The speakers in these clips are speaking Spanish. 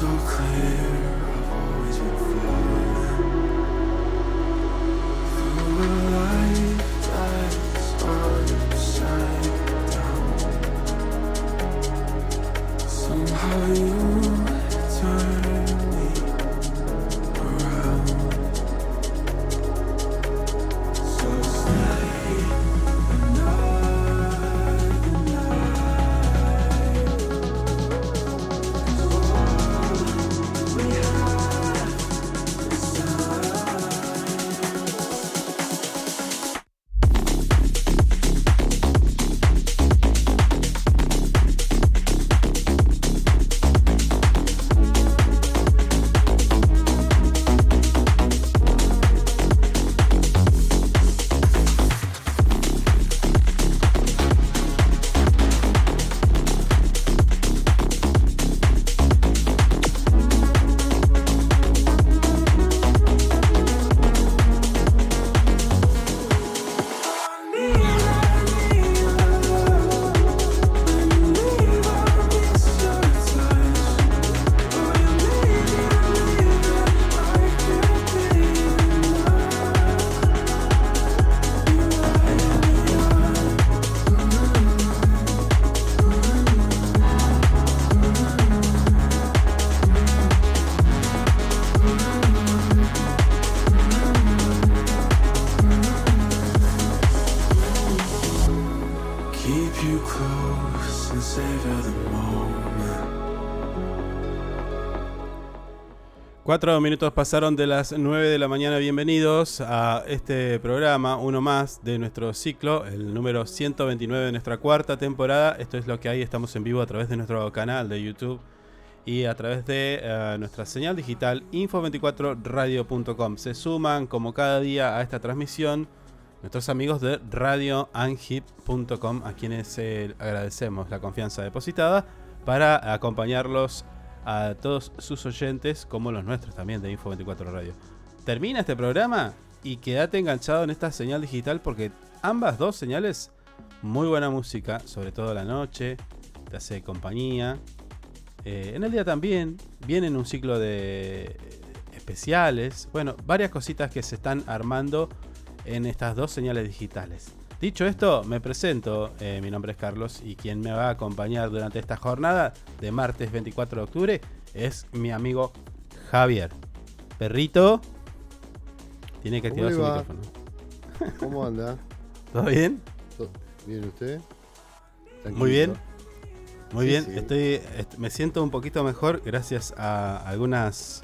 so clear, I've always been falling Cuatro minutos pasaron de las 9 de la mañana. Bienvenidos a este programa, uno más de nuestro ciclo, el número 129 de nuestra cuarta temporada. Esto es lo que hay. Estamos en vivo a través de nuestro canal de YouTube y a través de eh, nuestra señal digital info24radio.com. Se suman como cada día a esta transmisión nuestros amigos de radioanhip.com a quienes eh, agradecemos la confianza depositada para acompañarlos a todos sus oyentes como los nuestros también de Info24 Radio. Termina este programa y quédate enganchado en esta señal digital porque ambas dos señales, muy buena música, sobre todo la noche, te hace compañía. Eh, en el día también vienen un ciclo de especiales, bueno, varias cositas que se están armando en estas dos señales digitales. Dicho esto, me presento, eh, mi nombre es Carlos y quien me va a acompañar durante esta jornada de martes 24 de octubre es mi amigo Javier. Perrito, tiene que activar ¿Cómo su micrófono. ¿Cómo anda? ¿Todo bien? ¿Todo ¿Bien usted? Muy bien. Muy Sí, bien, sí. estoy, est- me siento un poquito mejor gracias a algunas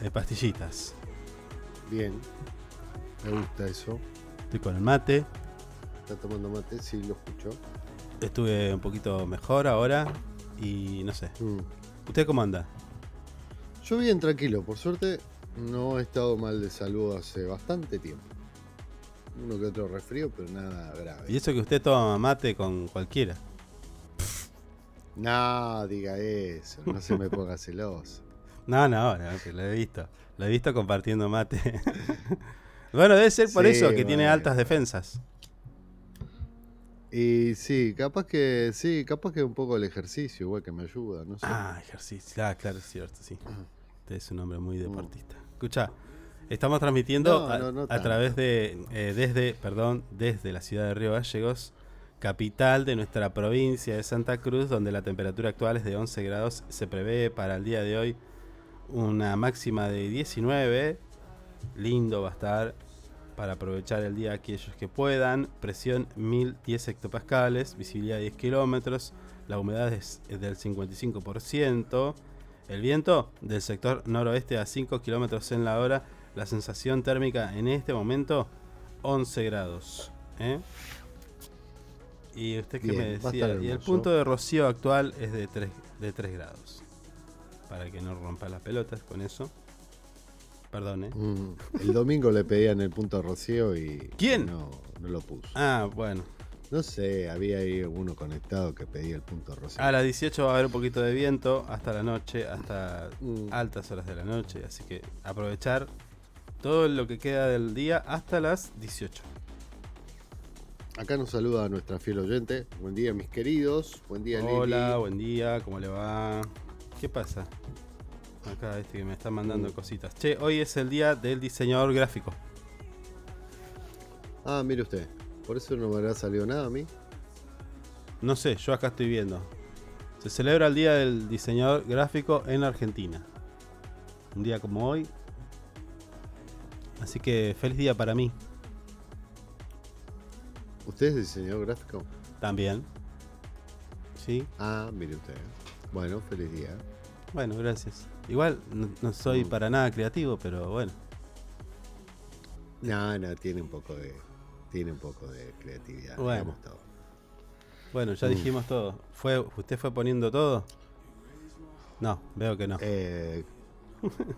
eh, pastillitas. Bien. Me gusta eso. Estoy con el mate, ¿Está tomando mate? Sí, lo escucho. estuve un poquito mejor ahora y no sé. Mm. ¿Usted cómo anda? Yo bien tranquilo. Por suerte no he estado mal de salud hace bastante tiempo. Uno que otro resfrío, pero nada grave. Y eso que usted toma mate con cualquiera. No, diga eso. No se me ponga celoso. No, no, no, que lo he visto. Lo he visto compartiendo mate. bueno, debe ser por Sí, eso que tiene altas defensas. Y sí, capaz que sí, capaz que un poco el ejercicio, igual que me ayuda, no sé. Ah, ejercicio. Ah, claro, es cierto, sí. Usted es un hombre muy Mm. deportista. Escucha, estamos transmitiendo No, a, no, no a tanto. través de, eh, desde, perdón, desde la ciudad de Río Gallegos, capital de nuestra provincia de Santa Cruz, donde la temperatura actual es de 11 grados. Se prevé para el día de hoy una máxima de 19. Lindo va a estar para aprovechar el día aquellos que puedan. Presión 1010 hectopascales, visibilidad 10 kilómetros, la humedad es del 55%. El viento del sector noroeste a 5 kilómetros en la hora. La sensación térmica en este momento 11 grados. ¿eh? ¿Y usted qué Bien, me decía? Y el punto de rocío actual es de 3, de 3 grados. Para que no rompa las pelotas con eso. Perdón, ¿eh? Mm, El domingo le pedían el punto a Rocío y ¿Quién? no, no lo puso. Ah, bueno. No sé, había ahí uno conectado que pedía el punto Rocío. A las 18 va a haber un poquito de viento hasta la noche, hasta Mm. altas horas de la noche. Así que aprovechar todo lo que queda del día hasta las 18. Acá nos saluda nuestra fiel oyente. Buen día, mis queridos. Buen día, Lili. Hola, buen día, ¿cómo le va? ¿Qué pasa? Acá este que me está mandando cositas. Che, hoy es el día del diseñador gráfico. Ah, mire usted. Por eso no me habrá salido nada a mí. No sé, yo acá estoy viendo. Se celebra el día del diseñador gráfico en Argentina. Un día como hoy. Así que feliz día para mí ¿Usted es diseñador gráfico? también. Sí, Ah, mire usted. Bueno, feliz día. bueno, gracias. Igual no, no soy Mm. para nada creativo, pero bueno. No, no, tiene un poco de. Tiene un poco de creatividad. Bueno. digamos todo. Bueno, ya Mm. dijimos todo. ¿Fue, ¿Usted fue poniendo todo? No, veo que no. Eh,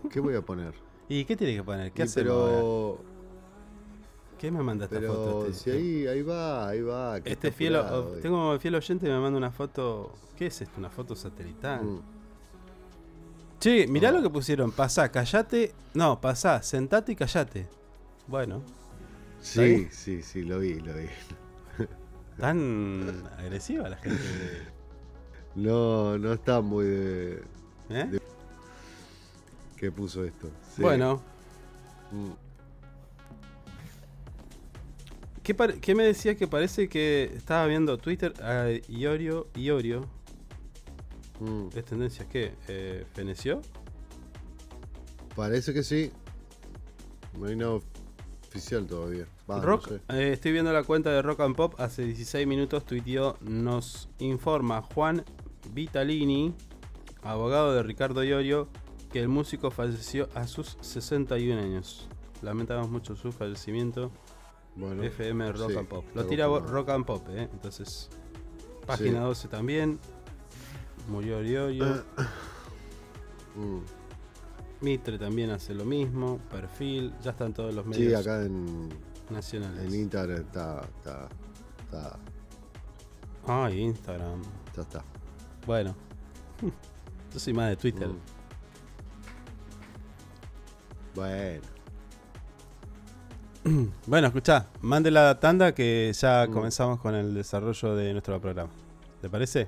¿Qué voy a poner? ¿Y qué tiene que poner? ¿Qué ahora? pero. ¿Qué me manda esta Pero foto? Este, si ahí, ahí va, ahí va. este fiel, tengo fiel oyente que me manda una foto. ¿Qué es esto? Una foto satelital. Mm. Che, mirá Ah. lo que pusieron. Pasá, callate. No, pasá, sentate y callate. Bueno, Sí, sí, sí, lo vi, lo vi. tan agresiva la gente. No, no está muy de. ¿eh? ¿Qué puso esto? Sí. Bueno, Mm. ¿qué, me decía que parece que estaba viendo Twitter a Iorio? Iorio. Mm. ¿Es tendencia qué? Eh, ¿Feneció? Parece que sí. No hay nada oficial todavía. Va, no Rock, sé. eh, estoy viendo la cuenta de Rock and Pop. Hace 16 minutos tuiteó. Nos informa Juan Vitalini, abogado de Ricardo Iorio, que el músico falleció a sus 61 años. Lamentamos mucho su fallecimiento. Bueno, FM Rock sí, and Pop. Lo tira. Rock and Pop, ¿eh? Entonces, página 12 también. Murió Iorio. Mm. Mitre también hace lo mismo. Perfil. Ya están todos los Sí, medios acá en, nacionales. en Instagram está, está, está, Ay, Instagram. ya está. Bueno. Yo soy más de Twitter. Mm. Bueno, Bueno, escuchá, mande la tanda que ya Mm. comenzamos con el desarrollo de nuestro programa. ¿Te parece?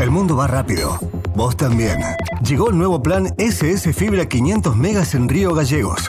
El mundo va rápido. Vos también. Llegó el nuevo plan SS Fibra 500 megas en Río Gallegos.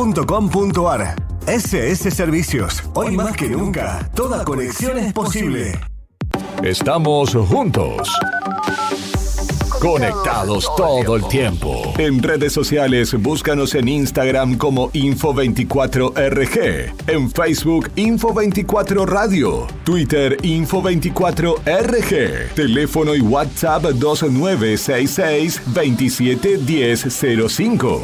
www.ssservicios.com.ar. SS Servicios. Hoy más que nunca, toda conexión es posible. Estamos juntos. Conectados todo el tiempo. En redes sociales, búscanos en Instagram como Info24RG, en Facebook Info24 Radio, Twitter Info24RG, teléfono y WhatsApp 2966 271005.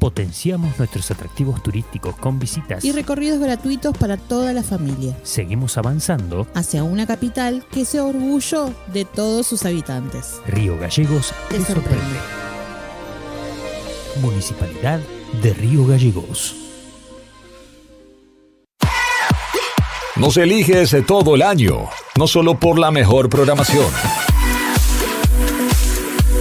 Potenciamos nuestros atractivos turísticos con visitas. Y recorridos gratuitos para toda la familia. Seguimos avanzando. Hacia una capital que sea orgullo de todos sus habitantes. Río Gallegos Te te sorprende. sorprende. Municipalidad de Río Gallegos. Nos eliges todo el año, no solo por la mejor programación,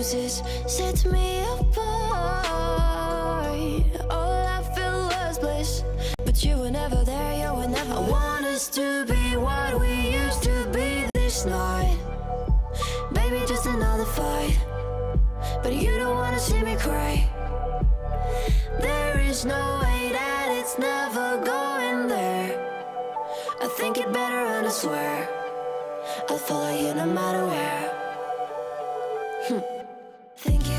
Roses, set me apart. All I felt was bliss, but you were never there, you were never. I want us to be what we used to be this night. Baby, just another fight, but you don't wanna see me cry. There is no way that it's never going there. I think it better and I swear I'll follow you no matter where. Hmm. Thank you.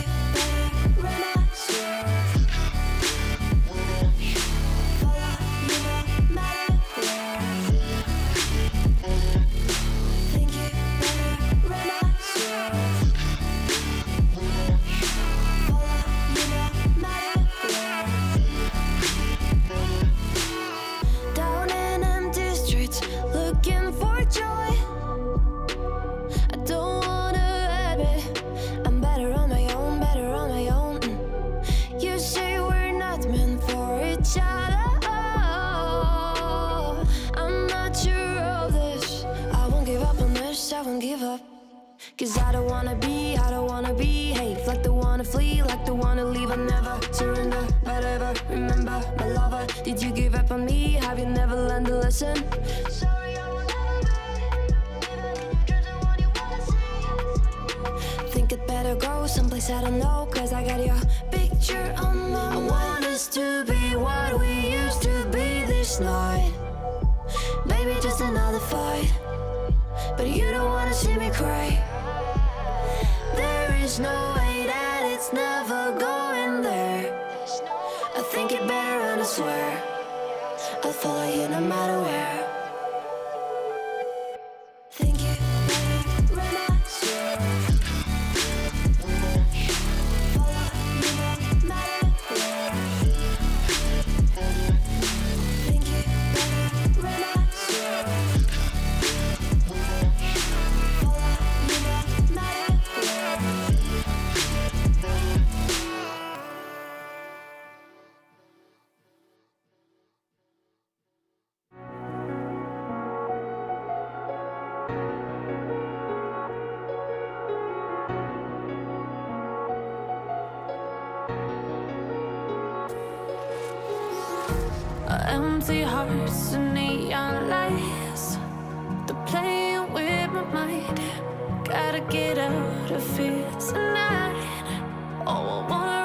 Lesson? I. Think it better go someplace I don't know, cause I got your picture on my mind. I want us to be what we used to be this night. Maybe just another fight. But you don't wanna see me cry. There is no way that it's never going there. I think it better and I swear I thought you no matter where. Empty hearts and neon lights. They're playing with my mind. Gotta get out of here tonight. Oh, I wanna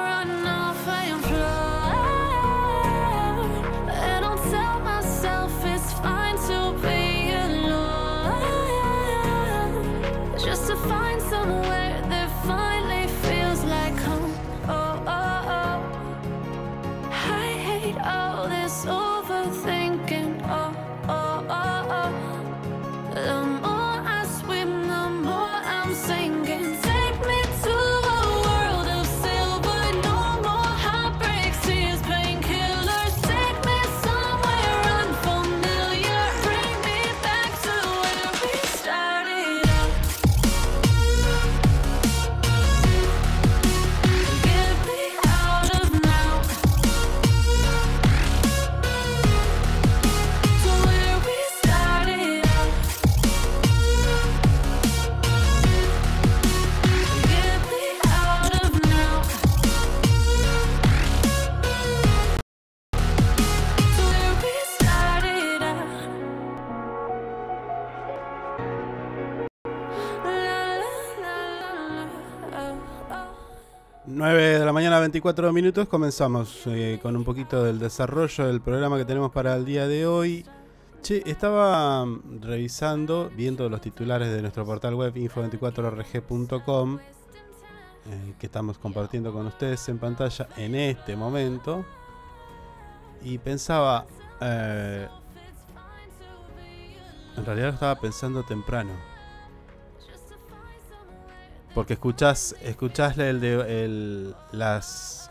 54 minutos comenzamos eh, con un poquito del desarrollo del programa que tenemos para el día de hoy. Che, estaba revisando, viendo los titulares de nuestro portal web info24rg.com, eh, que estamos compartiendo con ustedes en pantalla en este momento, y pensaba, eh, en realidad lo estaba pensando temprano porque escuchás, escuchás el de, el- las,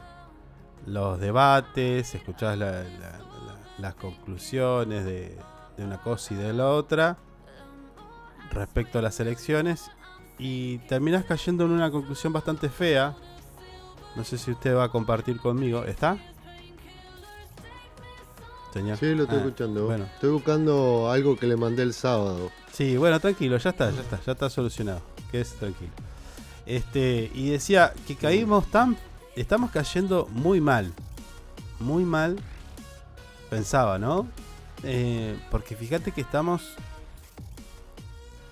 los debates, escuchás la- la- la- las conclusiones de, de una cosa y de la otra respecto a las elecciones y terminás cayendo en una conclusión bastante fea. No sé si usted va a compartir conmigo. ¿Está? Señor. Sí, lo estoy Ah, escuchando. Bueno, Estoy buscando algo que le mandé el sábado. Sí, bueno, tranquilo, ya está, ya está, ya está solucionado. Quédese tranquilo. Este, y decía que caímos tan. Estamos cayendo muy mal. Muy mal. Pensaba, ¿no? Eh, porque fíjate que estamos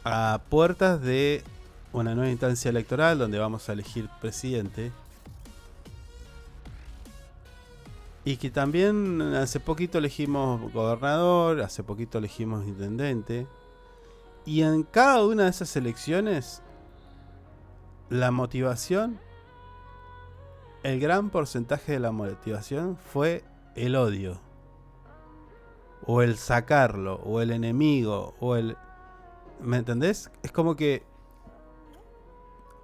a puertas de una nueva instancia electoral donde vamos a elegir presidente. Y que también hace poquito elegimos gobernador, hace poquito elegimos intendente. Y en cada una de esas elecciones, la motivación, el gran porcentaje de la motivación fue el odio. O el sacarlo, o el enemigo, o el... ¿Me entendés? Es como que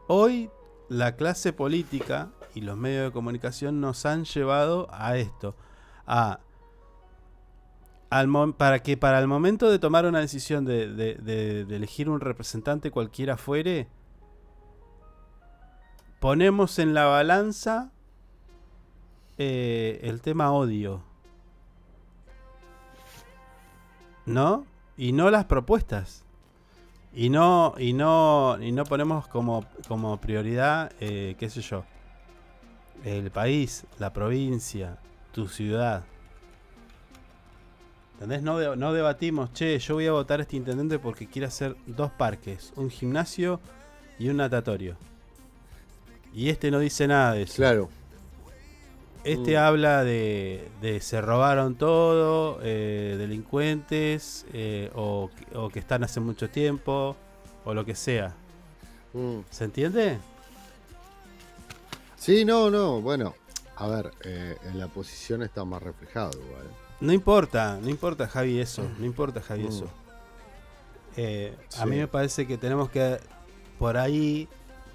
hoy la clase política y los medios de comunicación nos han llevado a esto, a al para que para el momento de tomar una decisión de, de- de- de elegir un representante cualquiera fuere, ponemos en la balanza eh, el tema odio. ¿No? Y no las propuestas. Y no, y no, y no ponemos como, como prioridad, eh, qué sé yo, el país, la provincia, tu ciudad. ¿Entendés? No, no debatimos, che, yo voy a votar a este intendente porque quiere hacer dos parques, un gimnasio y un natatorio. Y este no dice nada de eso. Claro. Este Mm. habla de, de se robaron todo, eh, delincuentes, eh, o, o que están hace mucho tiempo, o lo que sea. Mm. ¿Se entiende? Sí, no, no. Bueno, a ver, eh, en la posición está más reflejado igual. No importa, no importa Javi eso, no importa Javi Mm. eso. A mí me parece que tenemos que por ahí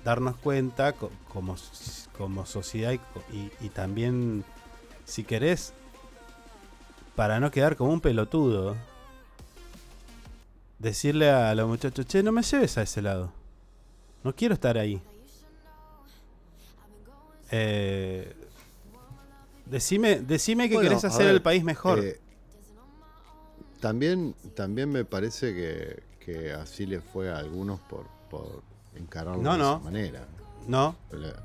darnos cuenta co- como, como sociedad y, y- y también, si querés, para no quedar como un pelotudo, decirle a los muchachos, che, no me lleves a ese lado. No quiero estar ahí. Eh, decime, decime que Bueno, querés hacer ver, el país mejor. eh, también, también me parece que, que así le fue a algunos por, por encararlo No, de no. esa manera. No. La-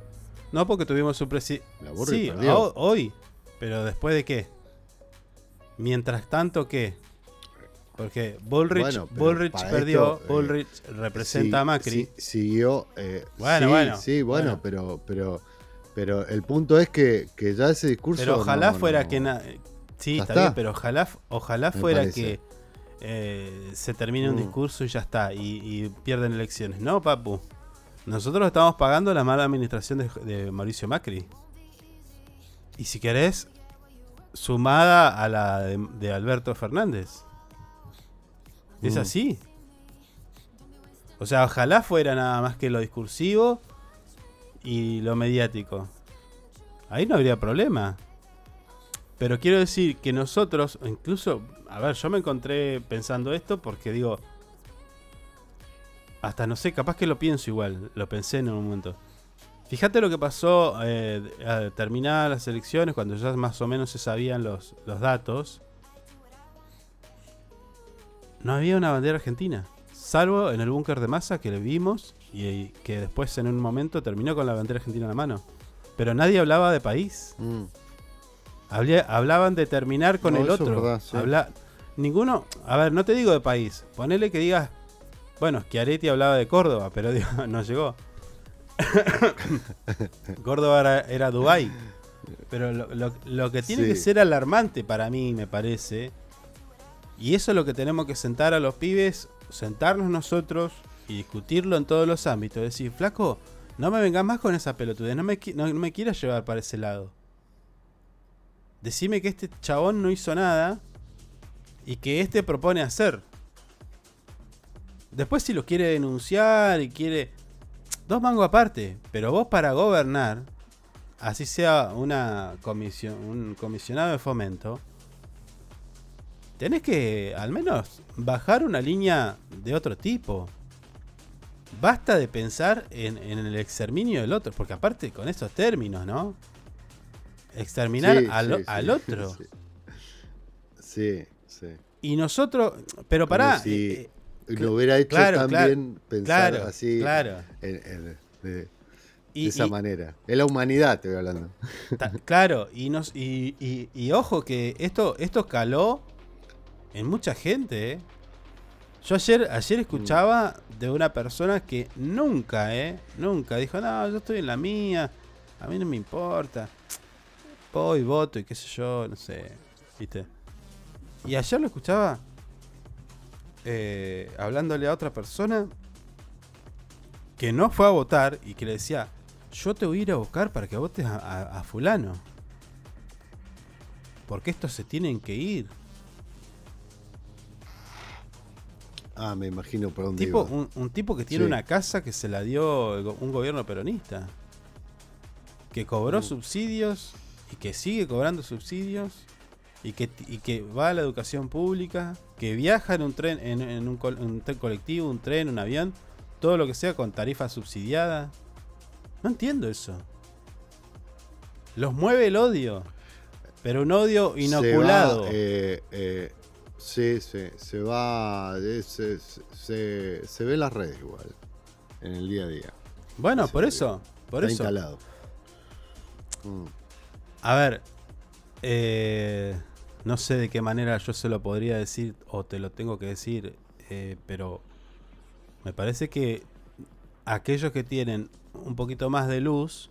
No, porque tuvimos un presidente. Sí, ho- hoy. Pero después de qué? Mientras tanto, ¿qué? Porque Bullrich, Bueno, Bullrich perdió. esto, eh, Bullrich representa a Macri. siguió. eh, Bueno, sí, bueno, Sí, bueno, bueno. pero, pero, pero el punto es que, que ya ese discurso. pero ojalá no- fuera que. Sí, está, está. bien, pero ojalá, ojalá fuera parece. que eh, se termine un Mm. discurso y ya está. Y, y pierden elecciones. No, papu. Nosotros estamos pagando la mala administración de, de Mauricio Macri. Y si querés, sumada a la de, de Alberto Fernández. Es Mm. así. O sea, ojalá fuera nada más que lo discursivo y lo mediático. Ahí no habría problema. Pero quiero decir que nosotros, incluso, a ver, yo me encontré pensando esto porque digo, hasta no sé, capaz que lo pienso igual, lo pensé en un momento. Fíjate lo que pasó eh, a terminadas las elecciones, cuando ya más o menos se sabían los, los datos. No había una bandera argentina, salvo en el búnker de masa que le vimos y, y que después en un momento terminó con la bandera argentina en la mano. Pero nadie hablaba de país. Mm. Hablaban de terminar con No, el otro. verdad, sí. Habla- ninguno, a ver, no te digo de país. Ponele que digas, bueno, Schiaretti hablaba de Córdoba, pero digo, no llegó. Córdoba era, era Dubái. Pero lo, lo- lo que tiene Sí. que ser alarmante para mí, me parece, y eso es lo que tenemos que sentar a los pibes, sentarnos nosotros y discutirlo en todos los ámbitos. Decir, flaco, no me vengas más con esa pelotudez, no me, no, no me quieras llevar para ese lado. Decime que este chabón no hizo nada y que este propone hacer. Después si lo quiere denunciar y quiere... Dos mangos aparte, pero vos para gobernar, así sea una comisión, un comisionado de fomento, tenés que al menos bajar una línea de otro tipo. Basta de pensar en, en el exterminio del otro, porque aparte con esos términos, ¿no? Exterminar Sí, al, sí, al sí, otro. sí. Sí. Y nosotros, pero pará. si eh, eh, lo hubiera hecho claro, también claro, pensar claro, así Claro. en- en- de, esa y- manera. Es la humanidad, te voy hablando. Ta- claro, y, nos, y, y- y ojo que esto, esto caló en mucha gente. ¿eh? Yo ayer, ayer escuchaba de una persona que nunca, ¿eh? Nunca dijo, no, yo estoy en la mía, a mí no me importa. Voy, voto y qué sé yo, no sé. ¿Viste? Y ayer lo escuchaba eh, hablándole a otra persona que no fue a votar y que le decía, yo te voy a ir a buscar para que votes a, a- a fulano. Porque estos se tienen que ir. Ah, me imagino por dónde Tipo, iba. un, un tipo que tiene Sí. una casa que se la dio un gobierno peronista. Que cobró Uh. subsidios y que sigue cobrando subsidios. Y que, y que va a la educación pública. Que viaja en un tren, en, en un, tren colectivo, un tren, un avión. Todo lo que sea con tarifa subsidiada. No entiendo eso. Los mueve el odio. Pero un odio Se inoculado. va, eh, eh, sí, sí, se va. eh, Se, se, se ve en las redes igual. En el día a día. bueno, por eso. Por Está eso. instalado. Mm. A ver, eh, no sé de qué manera yo se lo podría decir o te lo tengo que decir, eh, pero me parece que aquellos que tienen un poquito más de luz,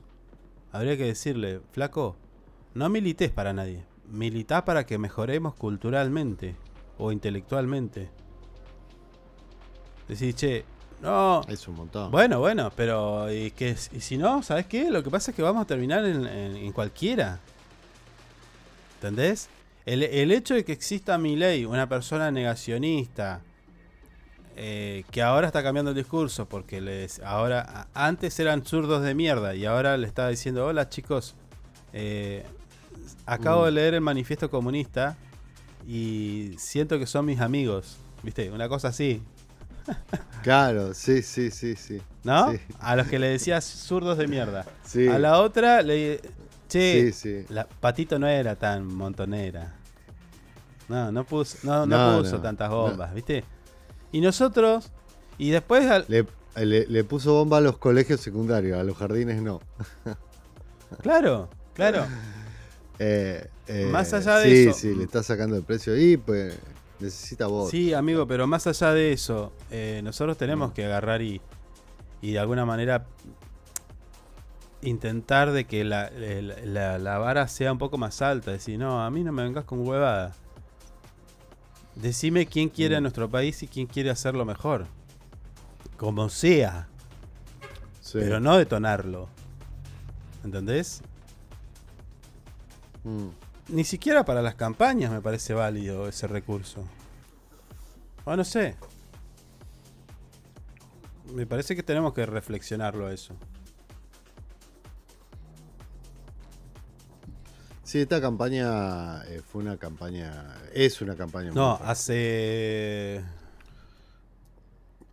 habría que decirle, flaco, no milites para nadie, militá para que mejoremos culturalmente o intelectualmente. Decir, che, no, Es un montón. bueno, bueno, pero ¿y, qué, es? ¿Y si no? ¿Sabes qué? Lo que pasa es que vamos a terminar en, en- en cualquiera. ¿Entendés? El, el hecho de que exista Milei, una persona negacionista, eh, que ahora está cambiando el discurso, porque les ahora antes eran zurdos de mierda y ahora le está diciendo, hola chicos, eh, acabo Mm. de leer el manifiesto comunista y siento que son mis amigos. ¿Viste? Una cosa así. Claro, sí, sí, sí, sí. ¿No? Sí. A los que le decías zurdos de mierda. Sí. A la otra le che, Sí, sí. la Patito no era tan montonera. No, no puso, no, no No, puso no, tantas bombas, ¿viste? Y nosotros, y después al- Le, le- le puso bomba a los colegios secundarios, a los jardines no. claro, claro. Eh, eh, Más allá de sí, eso- Sí, le está sacando el precio y pues necesita voz. Sí, amigo, pero más allá de eso, eh, nosotros tenemos que agarrar y, y de alguna manera intentar de que la, la- vara sea un poco más alta. Decir, no, a mí no me vengas con huevada. Decime quién quiere a Mm. nuestro país y quién quiere hacerlo mejor. Como sea, Sí. pero no detonarlo. ¿Entendés? Mm. Ni siquiera para las campañas me parece válido ese recurso. O no sé. Me parece que tenemos que reflexionarlo a eso. Sí, esta campaña eh, fue una campaña, es una campaña. No, hace.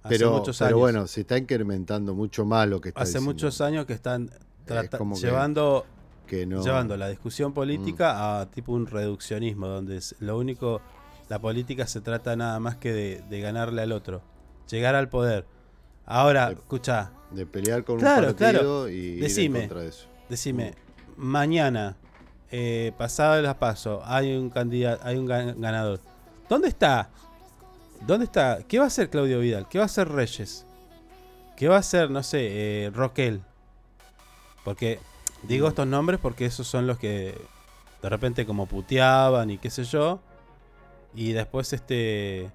Hace pero, muchos pero años. bueno, se está incrementando mucho más lo que está hace diciendo. muchos años que están que- llevando, que no- Mm. llevando la discusión política a tipo un reduccionismo, donde es- lo único, la política se trata nada más que de, de ganarle al otro, llegar al poder. Ahora, escucha, de pelear con Claro, un partido claro. y ir Decime, en contra de eso. decime, mañana, eh, pasado las paso, hay un candidato, hay un gan- ganador. ¿Dónde está? ¿Dónde está? ¿Qué va a hacer Claudio Vidal? ¿Qué va a hacer Reyes? ¿Qué va a hacer, no sé, eh, Roquel? Porque digo estos nombres porque esos son los que de repente como puteaban y qué sé yo. Y después este...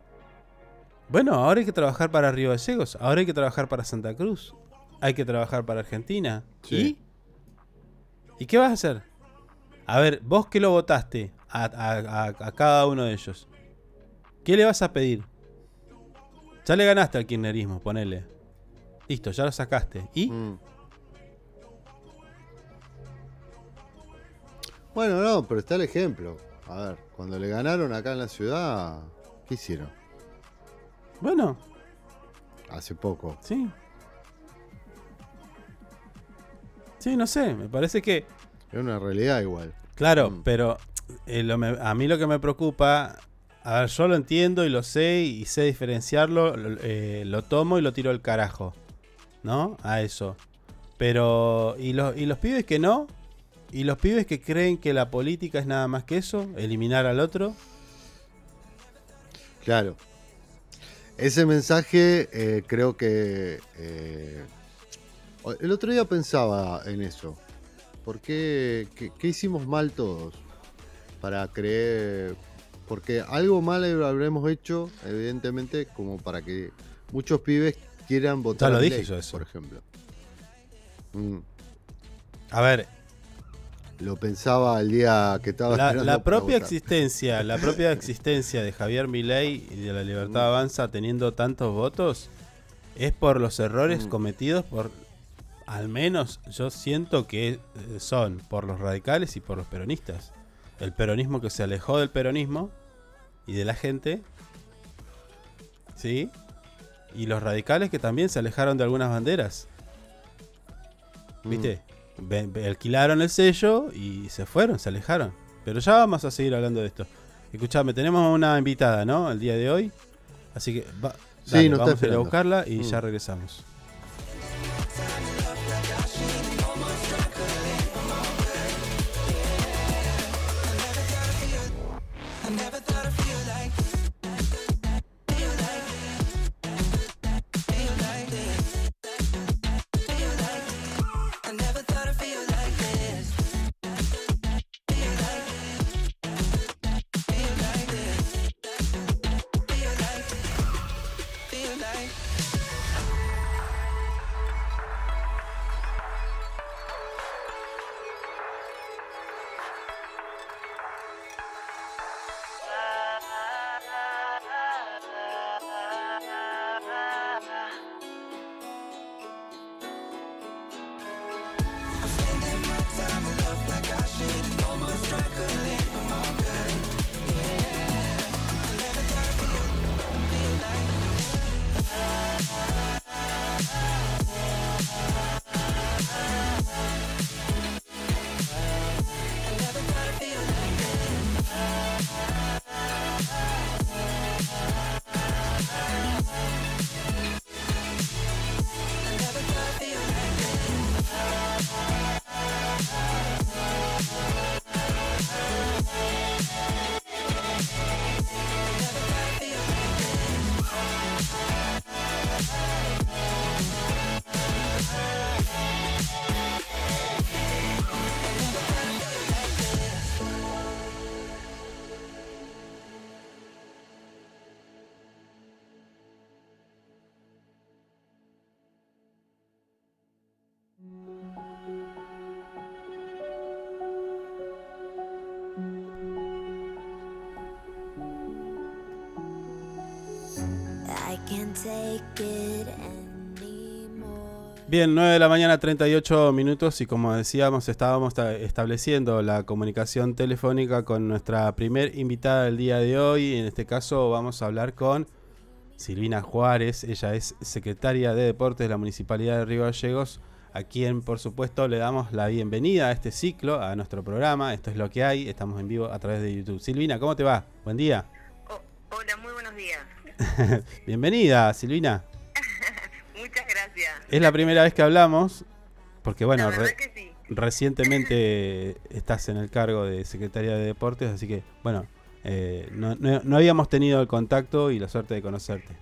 Bueno, ahora hay que trabajar para Río Gallegos, ahora hay que trabajar para Santa Cruz, hay que trabajar para Argentina. Sí. ¿Y? ¿Y qué vas a hacer? A ver, vos que lo votaste a, a- a- a cada uno de ellos. ¿Qué le vas a pedir? Ya le ganaste al kirchnerismo, ponele. Listo, ya lo sacaste. ¿Y? Mm. Bueno, no, pero está el ejemplo. A ver, cuando le ganaron acá en la ciudad, ¿qué hicieron? Bueno, Hace poco. sí. Sí, no sé, me parece que... Es una realidad igual. Claro, Mm. pero eh, lo me- a mí lo que me preocupa, a ver, yo lo entiendo y lo sé y sé diferenciarlo, lo, eh, lo tomo y lo tiro al carajo, ¿no? A eso. Pero, ¿y los, ¿y los pibes que no? ¿Y los pibes que creen que la política es nada más que eso? ¿Eliminar al otro? Claro. Ese mensaje eh, creo que... eh, el otro día pensaba en eso. ¿Por qué, qué, qué hicimos mal todos? Para creer... Porque algo mal habremos hecho, evidentemente, como para que muchos pibes quieran votar Ya lo dije yo eso. por ejemplo. Mm, A ver, lo pensaba el día que estaba la, la propia existencia, la propia existencia de Javier Milei y de la Libertad Avanza teniendo tantos votos es por los errores Mm. cometidos por al menos yo siento que eh, son por los radicales y por los peronistas. El peronismo que se alejó del peronismo y de la gente. ¿Sí? Y los radicales que también se alejaron de algunas banderas. ¿Viste? Alquilaron el sello y se fueron, se alejaron. Pero ya vamos a seguir hablando de esto. Escuchame, tenemos una invitada, ¿no? El día de hoy. Así que va, dale, vamos a ir a buscarla y Mm. ya regresamos. Bien, 9 de la mañana, 38 minutos y como decíamos, estábamos ta- estableciendo la comunicación telefónica con nuestra primer invitada del día de hoy. En este caso vamos a hablar con Silvina Juárez. Ella es secretaria de Deportes de la Municipalidad de Río Gallegos, a quien por supuesto le damos la bienvenida a este ciclo, a nuestro programa. Esto es lo que hay, estamos en vivo a través de YouTube. Silvina, ¿cómo te va? Buen día. Hola, muy buenos días. Bienvenida, Silvina. Muchas gracias. Es la primera vez que hablamos, porque bueno, re- sí. recientemente estás en el cargo de Secretaria de Deportes, así que bueno, eh, no, no- no habíamos tenido el contacto y la suerte de conocerte.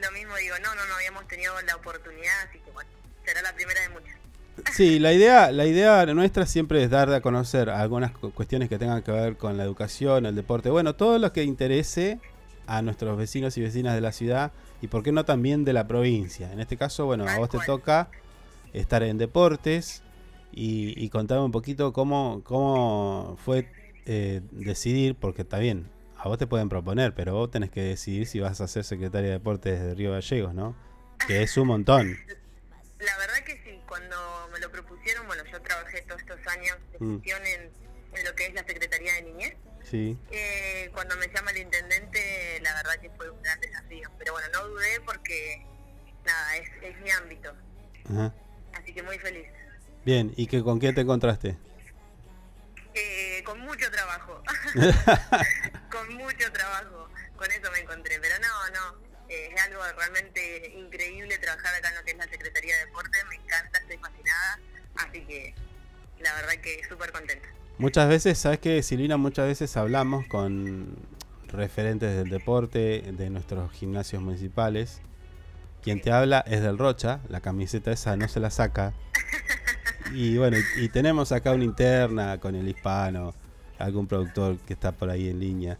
Lo mismo digo, no, no, no habíamos tenido la oportunidad, así que bueno, será la primera de muchas. Sí, la idea, la idea nuestra siempre es dar a conocer algunas cu- cuestiones que tengan que ver con la educación, el deporte, bueno, todo lo que interese a nuestros vecinos y vecinas de la ciudad y por qué no también de la provincia. En este caso, bueno, a vos te toca estar en deportes y, y contame un poquito cómo, cómo fue eh, decidir, porque está bien, a vos te pueden proponer, pero vos tenés que decidir si vas a ser secretaria de deportes de Río Gallegos, ¿no? Que es un montón. La verdad que sí, cuando me lo propusieron, bueno, yo trabajé todos estos años de Mm. en lo que es la Secretaría de Niñez. Sí. Eh, cuando me llama el intendente, la verdad que fue un gran desafío. Pero bueno, no dudé porque, nada, es, es mi ámbito. Ajá. Así que muy feliz. Bien, ¿y que, con qué te encontraste? Eh, con mucho trabajo. con mucho trabajo. Con eso me encontré. Pero no, no. eh, es algo realmente increíble trabajar acá en lo que es la Secretaría de Deporte. Me encanta, estoy fascinada. Así que la verdad que súper contenta. Muchas veces, ¿sabes qué, Silvina? Muchas veces hablamos con referentes del deporte, de nuestros gimnasios municipales. Quien te habla es del Rocha, la camiseta esa no se la saca. Y bueno, y, tenemos acá una interna con el hispano, algún productor que está por ahí en línea.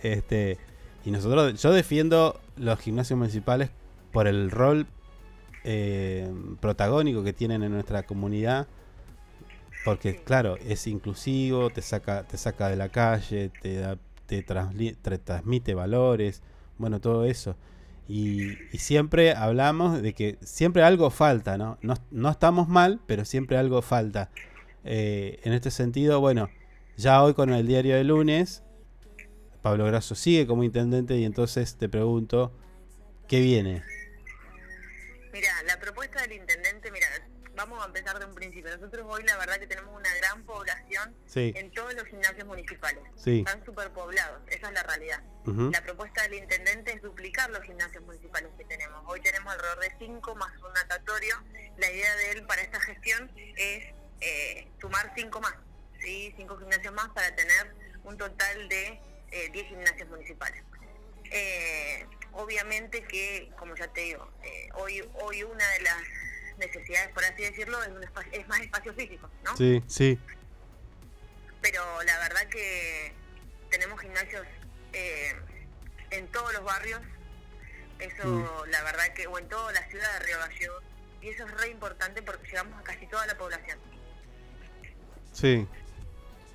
Este, y nosotros, yo defiendo los gimnasios municipales por el rol eh, protagónico que tienen en nuestra comunidad porque claro es inclusivo te saca te saca de la calle te da- te, te transmite valores bueno todo eso. Y, y siempre hablamos de que siempre algo falta no no, no estamos mal pero siempre algo falta. Eh, en este sentido bueno ya hoy con el diario de lunes Pablo Grasso sigue como intendente y entonces te pregunto qué viene Mira, la propuesta del intendente, mira, vamos a empezar de un principio. Nosotros hoy la verdad que tenemos una gran población Sí. en todos los gimnasios municipales. Sí. Están superpoblados, esa es la realidad. La propuesta del intendente es duplicar los gimnasios municipales que tenemos. Hoy tenemos alrededor de cinco más un natatorio. La idea de él para esta gestión es eh, sumar cinco más, ¿sí? cinco gimnasios más para tener un total de eh, 10 gimnasios municipales. Eh, obviamente que, como ya te digo, eh, hoy hoy una de las necesidades, por así decirlo, es, un espa- es más espacio físico, ¿no? sí sí Pero la verdad que tenemos gimnasios eh, en todos los barrios, eso Mm. la verdad que, o en toda la ciudad de Río Gallegos, y eso es re importante porque llegamos a casi toda la población. Sí,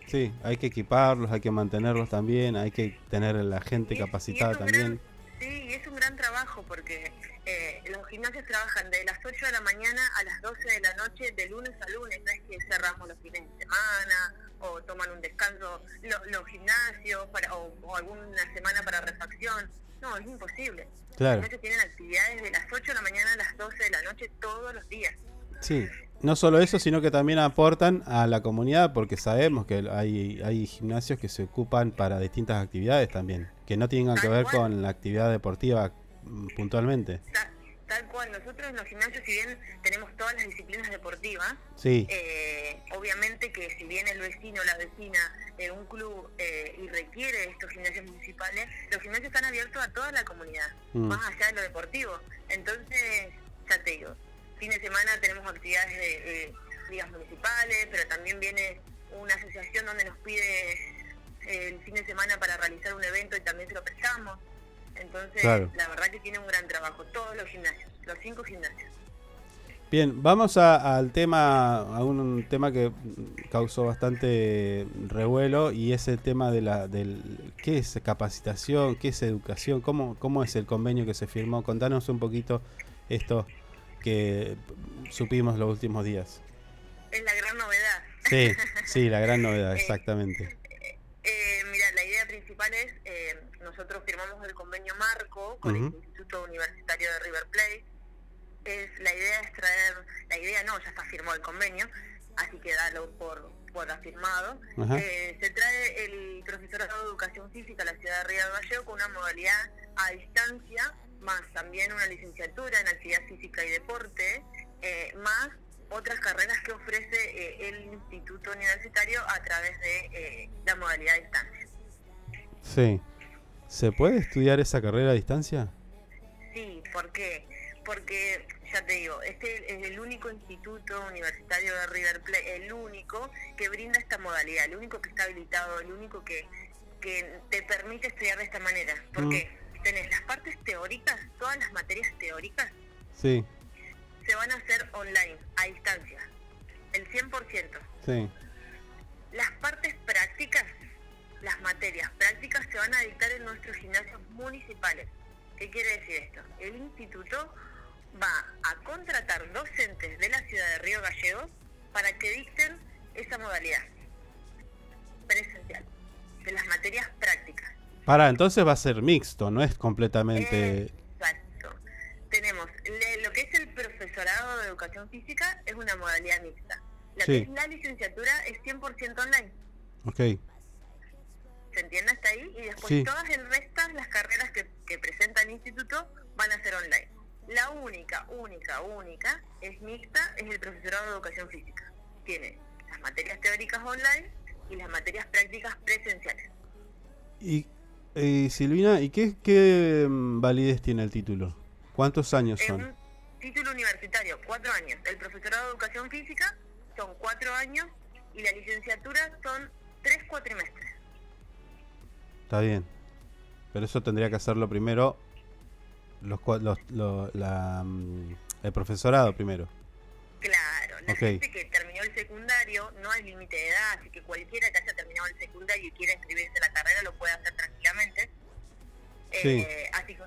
sí, hay que equiparlos, hay que mantenerlos también, hay que tener la gente capacitada también. Sí, y es un gran trabajo porque eh, los gimnasios trabajan de las 8 de la mañana a las 12 de la noche, de lunes a lunes, no es que cerramos los fines de semana o toman un descanso lo- los gimnasios para, o, o alguna semana para refacción. No, es imposible. Claro. Los gimnasios tienen actividades de las 8 de la mañana a las 12 de la noche todos los días. Sí, no solo eso, sino que también aportan a la comunidad porque sabemos que hay, hay gimnasios que se ocupan para distintas actividades también, que no tengan que ver con la actividad deportiva puntualmente. Tal cual, nosotros en los gimnasios, si bien tenemos todas las disciplinas deportivas, Sí. eh, obviamente que si viene el vecino o la vecina de un club eh, y requiere estos gimnasios municipales, los gimnasios están abiertos a toda la comunidad, Mm. más allá de lo deportivo. Entonces, ya te digo, fin de semana tenemos actividades de, ligas municipales, pero también viene una asociación donde nos pide eh, el fin de semana para realizar un evento y también se lo prestamos. Entonces, Claro. la verdad que tiene un gran trabajo, todos los gimnasios, los cinco gimnasios. Bien, vamos a- al tema, a un tema que causó bastante revuelo y es el tema de la, del, ¿qué es capacitación? ¿Qué es educación? ¿Cómo, cómo es el convenio que se firmó? Contanos un poquito esto que supimos los últimos días. Es la gran novedad. Sí, sí, la gran novedad, exactamente. Eh, mira, la idea principal es, eh, nosotros firmamos el convenio marco con el. Instituto Universitario de River Plate. Es, la idea es traer, la idea no, ya está firmado el convenio, así que dalo por, por afirmado. Eh, se trae el profesorado de Educación Física a la ciudad de Río de Gallegos con una modalidad a distancia, más también una licenciatura en Actividad Física y Deporte, eh, más otras carreras que ofrece eh, el Instituto Universitario a través de eh, la modalidad a distancia. Sí. ¿Se puede estudiar esa carrera a distancia? Sí, ¿por qué? porque, ya te digo, este es el único instituto universitario de River Plate, el único que brinda esta modalidad, el único que está habilitado, el único que, que te permite estudiar de esta manera. Porque tenés las partes teóricas, todas las materias teóricas Sí, se van a hacer online, a distancia, el 100%. sí. Las partes prácticas, las materias prácticas se van a dictar en nuestros gimnasios municipales. ¿Qué quiere decir esto? El instituto va a contratar docentes de la ciudad de Río Gallegos para que dicten esa modalidad presencial de las materias prácticas. Para, entonces va a ser mixto, no es completamente... Exacto. Tenemos le- lo que es el profesorado de educación física es una modalidad mixta. La Sí. que es la licenciatura es 100% online. Ok, ¿Se entiende hasta ahí? Y después Sí. todas el resto, las carreras que, que presenta el instituto van a ser online. La única, única, única es mixta, es el profesorado de educación física. Tiene las materias teóricas online y las materias prácticas presenciales. y eh, Silvina, ¿y qué, qué mm, validez tiene el título? ¿Cuántos años Es son? un título universitario, cuatro años. El profesorado de educación física son cuatro años y la licenciatura son tres cuatrimestres. Está bien. Pero eso tendría que hacerlo primero los, los- lo- la, mm, el profesorado primero. Claro, la gente que terminó el secundario no hay límite de edad, así que cualquiera que haya terminado el secundario y quiera inscribirse a la carrera lo puede hacer tranquilamente. Sí. Eh, así que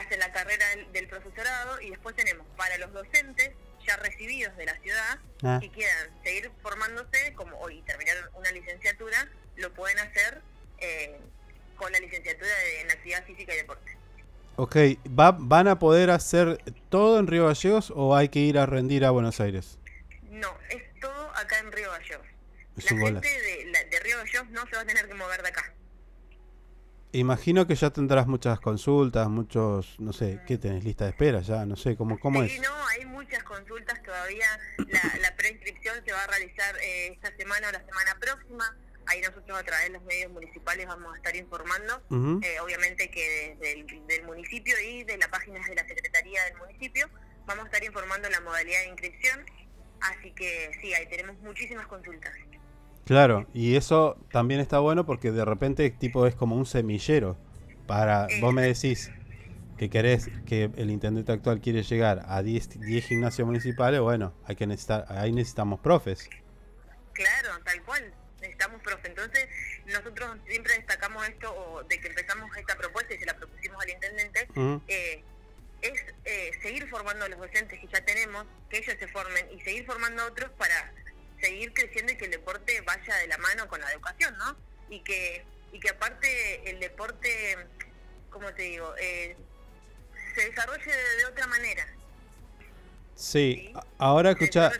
hace la carrera del, del profesorado y después tenemos para los docentes ya recibidos de la ciudad Ah. que quieran seguir formándose como o- y terminar una licenciatura, lo pueden hacer eh, con la licenciatura de- en actividad física y deporte. Ok, ¿va- ¿van a poder hacer todo en Río Gallegos o hay que ir a rendir a Buenos Aires? No, es todo acá en Río Gallegos. Es La gente de, la- de Río Gallegos no se va a tener que mover de acá. Imagino que ya tendrás muchas consultas, muchos, no sé, ¿qué tenés? ¿Lista de espera ya? No sé, ¿cómo, cómo sí, es? no, hay muchas consultas todavía. La, la preinscripción se va a realizar eh, esta semana o la semana próxima. Ahí nosotros a través de los medios municipales vamos a estar informando. Eh, obviamente que desde el del municipio y de la página de la Secretaría del municipio vamos a estar informando la modalidad de inscripción. Así que sí, ahí tenemos muchísimas consultas. Claro, y eso también está bueno porque de repente tipo es como un semillero para, vos me decís que querés, que el intendente actual quiere llegar a 10, 10 gimnasios municipales, bueno, hay que necesitar, ahí necesitamos profes. Claro, tal cual. Necesitamos profe. Entonces, nosotros siempre destacamos esto, o de que empezamos esta propuesta y se la propusimos al intendente, eh, es eh, seguir formando a los docentes que ya tenemos, que ellos se formen y seguir formando a otros para seguir creciendo y que el deporte vaya de la mano con la educación, ¿no? Y que, y que aparte el deporte, ¿cómo te digo? Eh, se desarrolle de, de otra manera. Sí, ahora escucha,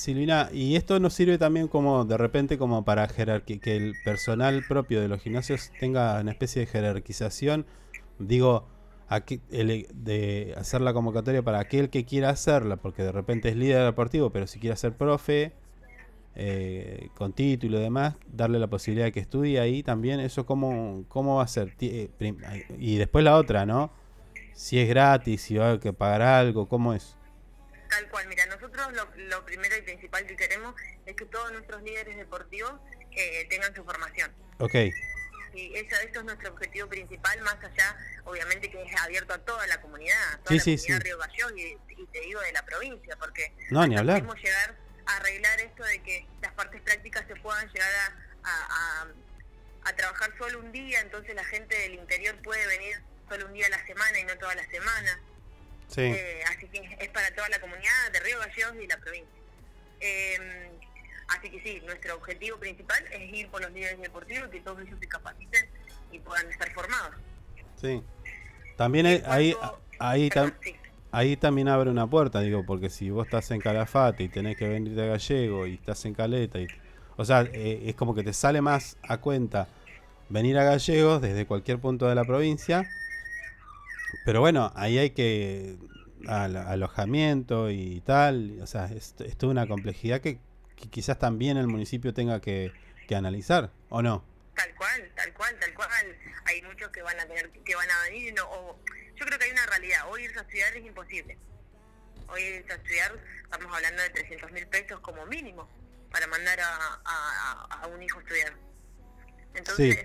Silvina, y esto nos sirve también como de repente como para jerarqui- que el personal propio de los gimnasios tenga una especie de jerarquización, digo, aquí, el- de hacer la convocatoria para aquel que quiera hacerla, porque de repente es líder deportivo, pero si quiere ser profe, eh, con título y demás, darle la posibilidad de que estudie ahí también, eso cómo, cómo va a ser. Eh, Y después la otra, ¿no? Si es gratis, si va a que pagar algo, ¿cómo es? Tal cual, mira, nosotros lo, lo primero y principal que queremos es que todos nuestros líderes deportivos eh, tengan su formación. Ok. Y eso, esto es nuestro objetivo principal, más allá, obviamente, que es abierto a toda la comunidad, a toda Sí, la sí, comunidad sí. Río Gallegos y, y te digo de la provincia, porque No, ni hablar. pudimos llegar a arreglar esto de que las partes prácticas se puedan llegar a, a- a- a trabajar solo un día, entonces la gente del interior puede venir solo un día a la semana y no toda la semana. Sí. Eh, así que es para toda la comunidad de Río Gallegos y la provincia. Eh, así que sí, nuestro objetivo principal es ir por los líderes deportivos que todos ellos se capaciten y puedan estar formados. Sí. También hay- ahí, ahí, tam- sí. ahí también abre una puerta, digo, porque si vos estás en Calafate y tenés que venir de Gallego y estás en Caleta, y, o sea, eh, es como que te sale más a cuenta venir a Gallegos desde cualquier punto de la provincia. Pero bueno, ahí hay que al- alojamiento y tal, o sea, es, es toda una complejidad que, que quizás también el municipio tenga que, que analizar, ¿o no? Tal cual, tal cual, tal cual. Hay muchos que van a tener, que van a venir no, o, yo creo que hay una realidad. Hoy irse a estudiar es imposible. Hoy irse a estudiar, estamos hablando de 300 mil pesos como mínimo para mandar a, a- un hijo a estudiar. Entonces, Sí.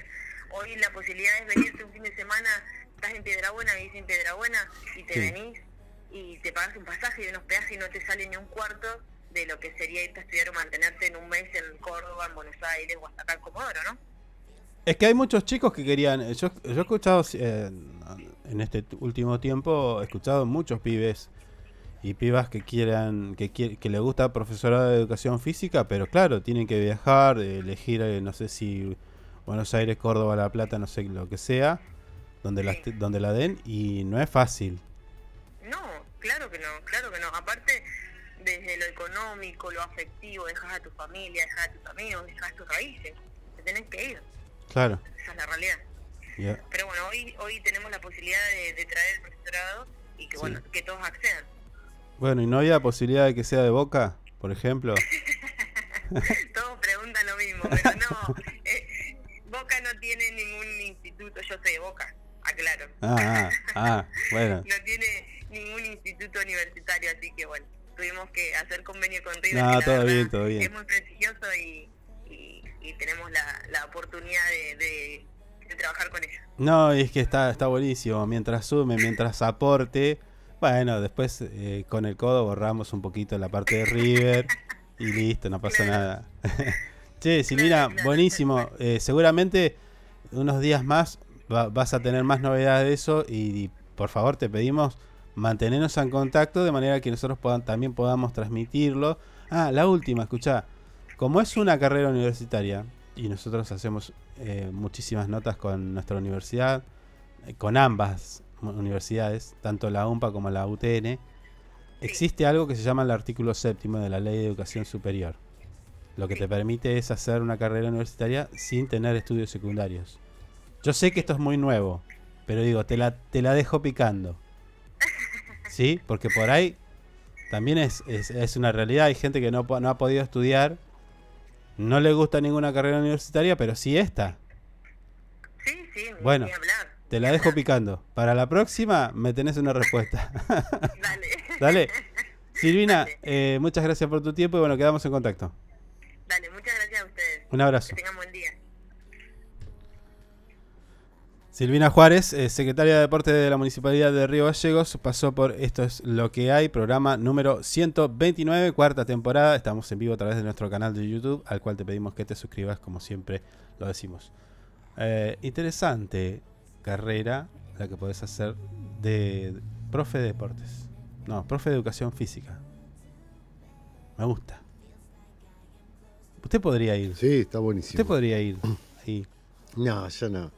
hoy la posibilidad es venirte un fin de semana, estás en Piedrabuena, vivís en Piedrabuena, y te Sí. venís y te pagas un pasaje y unos peajes y no te sale ni un cuarto de lo que sería irte a estudiar o mantenerte en un mes en Córdoba, en Buenos Aires o hasta acá en Comodoro, ¿no? Es que hay muchos chicos que querían. Yo, yo he escuchado eh, en este último tiempo, he escuchado muchos pibes y pibas que quieran, que, que les gusta profesorado de educación física, pero claro, tienen que viajar, eh, elegir, eh, no sé si Buenos Aires, Córdoba, La Plata, no sé lo que sea, donde, la, donde la den, y no es fácil. No, claro que no, claro que no. Aparte, desde lo económico, lo afectivo, dejas a tu familia, dejas a tus amigos, dejas tus raíces. Te tenés que ir, Claro. esa es la realidad. Pero bueno, hoy hoy tenemos la posibilidad de, de traer el profesorado y que Sí. bueno que todos accedan. Bueno, ¿y no había posibilidad de que sea de Boca, por ejemplo? todos preguntan lo mismo, pero no. eh, Boca no tiene ningún instituto, yo soy de Boca, aclaro. Ah, ah, ah, bueno. no tiene ningún instituto universitario, así que bueno, tuvimos que hacer convenio con River. No, todo verdad bien, todo bien. Es muy prestigioso y, y, y tenemos la, la oportunidad de, de, de trabajar con ellos. No, y es que está, está buenísimo. Mientras sume, mientras aporte. Bueno, después eh, con el codo borramos un poquito la parte de River y listo, no pasa nada. che, Silvina, buenísimo. Eh, seguramente unos días más va- vas a tener más novedades de eso y, por favor te pedimos mantenernos en contacto de manera que nosotros también podamos transmitirlo. Ah, la última, escucha. Como es una carrera universitaria y nosotros hacemos eh, muchísimas notas con nuestra universidad, eh, con ambas universidades, tanto la UMPA como la UTN, existe algo que se llama el artículo séptimo de la Ley de Educación Superior. Lo que te permite es hacer una carrera universitaria sin tener estudios secundarios. Yo sé que esto es muy nuevo, pero digo, te la, te la dejo picando. ¿Sí? Porque por ahí también es, es, es una realidad. Hay gente que no, no ha podido estudiar, no le gusta ninguna carrera universitaria, pero sí esta. Sí, sí, Bueno, te la dejo picando. Para la próxima me tenés una respuesta. Dale. Silvina, eh, muchas gracias por tu tiempo y bueno, quedamos en contacto. Dale, muchas gracias a ustedes. Un abrazo. Que tengan buen día. Silvina Juárez, eh, secretaria de Deporte de la Municipalidad de Río Gallegos, pasó por Esto es lo que hay, programa número 129, cuarta temporada. Estamos en vivo a través de nuestro canal de YouTube, al cual te pedimos que te suscribas, como siempre lo decimos. Eh, interesante carrera la que podés hacer de profe de deportes. No, profe de educación física. Me gusta. Usted podría ir. Sí, está buenísimo. Usted podría ir. ahí. No, yo no.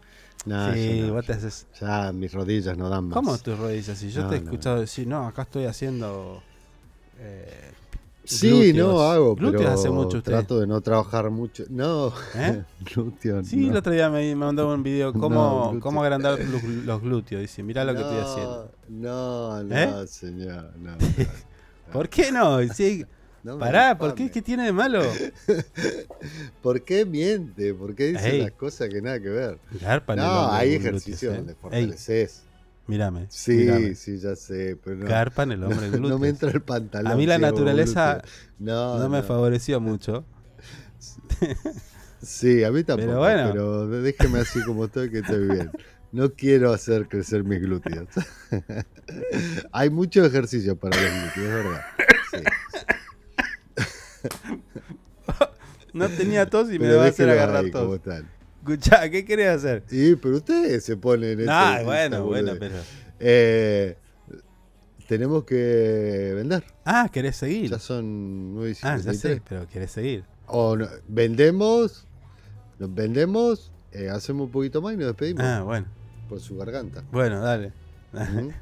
No, Sí, no. vos te haces- Ya mis rodillas no dan más. ¿Cómo tus rodillas? Si yo No, te he escuchado decir, no, acá estoy haciendo. eh, Sí, glúteos". no hago, Glúteos pero hace mucho usted. trato de no trabajar mucho. No, ¿Eh? glúteos, Sí, el otro día me, mandó un video cómo, cómo agrandar los, los glúteos. Dice, mirá lo que estoy haciendo. No, no, ¿Eh? señor. No, no. ¿Por qué no? Sí, No pará, ¿por qué? ¿Qué tiene de malo? ¿Por qué miente? ¿Por qué dice Ey. las cosas que nada que ver? Garpa no, hombre hay ejercicios ¿eh? donde Ey. fortaleces. Mírame. Sí, mírame. sí, ya sé, pero no. Garpa en el hombre no, no me entra el pantalón. A mí la sí, naturaleza no, no me favoreció mucho. Sí, a mí tampoco, Pero pero, bueno. déjeme así como estoy que estoy bien. No quiero hacer crecer mis glúteos. Hay mucho ejercicio para los glúteos, es verdad. No tenía tos y me va a hacer agarrar ahí, tos. Escuchá, ¿qué querés hacer? Sí, pero ustedes se ponen en Nah, ese- bueno, bueno, pero- Eh, tenemos que vender. Ah, ¿querés seguir? Ya son 9 y Ah, ya 53. sé, pero querés seguir. O no- vendemos, nos vendemos, eh, hacemos un poquito más y nos despedimos. Ah, bueno. Por su garganta. Bueno, dale.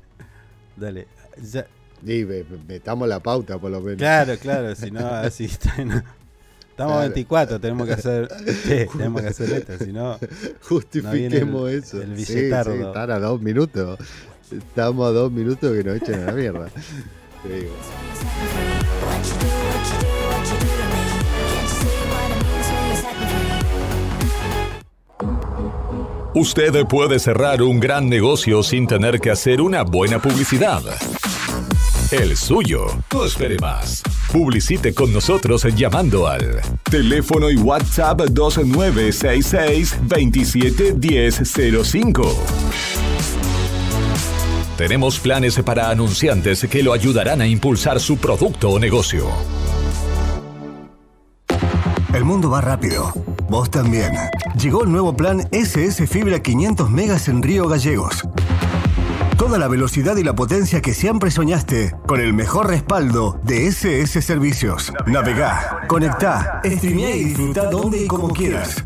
Dale. Ya- Y metamos la pauta por lo menos. Claro, claro, si no, así está, no. Estamos Claro. 24, tenemos que hacer. sí, tenemos que hacer esto, si no. Justifiquemos no viene el- eso. El Sí, sí, están a dos minutos. Estamos a dos minutos que nos echen a la mierda. Te digo. Usted puede cerrar un gran negocio sin tener que hacer una buena publicidad. El suyo. No espere más. Publicite con nosotros llamando al teléfono y WhatsApp 2966 271005. Tenemos planes para anunciantes que lo ayudarán a impulsar su producto o negocio. El mundo va rápido. Vos también. Llegó el nuevo plan SS Fibra 500 megas en Río Gallegos. Toda la velocidad y la potencia que siempre soñaste con el mejor respaldo de SS Servicios. Navegá, conectá, streamea y disfruta donde y como quieras.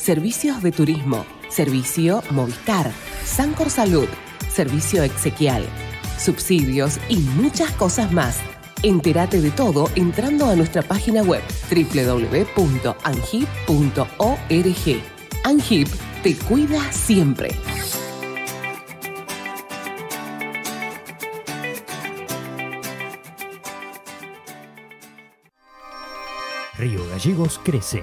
servicios de turismo, servicio Movistar, Sancor Salud, servicio exequial, subsidios y muchas cosas más. Entérate de todo entrando a nuestra página web www.angip.org. Angip te cuida siempre. Río Gallegos crece.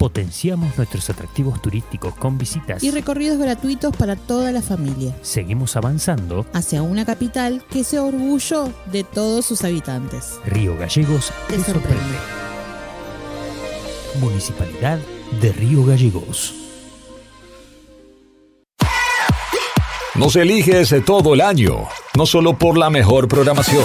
Potenciamos nuestros atractivos turísticos con visitas. Y recorridos gratuitos para toda la familia. Seguimos avanzando. Hacia una capital que sea orgullo de todos sus habitantes. Río Gallegos Te te sorprende. sorprende. Municipalidad de Río Gallegos. Nos eliges todo el año, no solo por la mejor programación,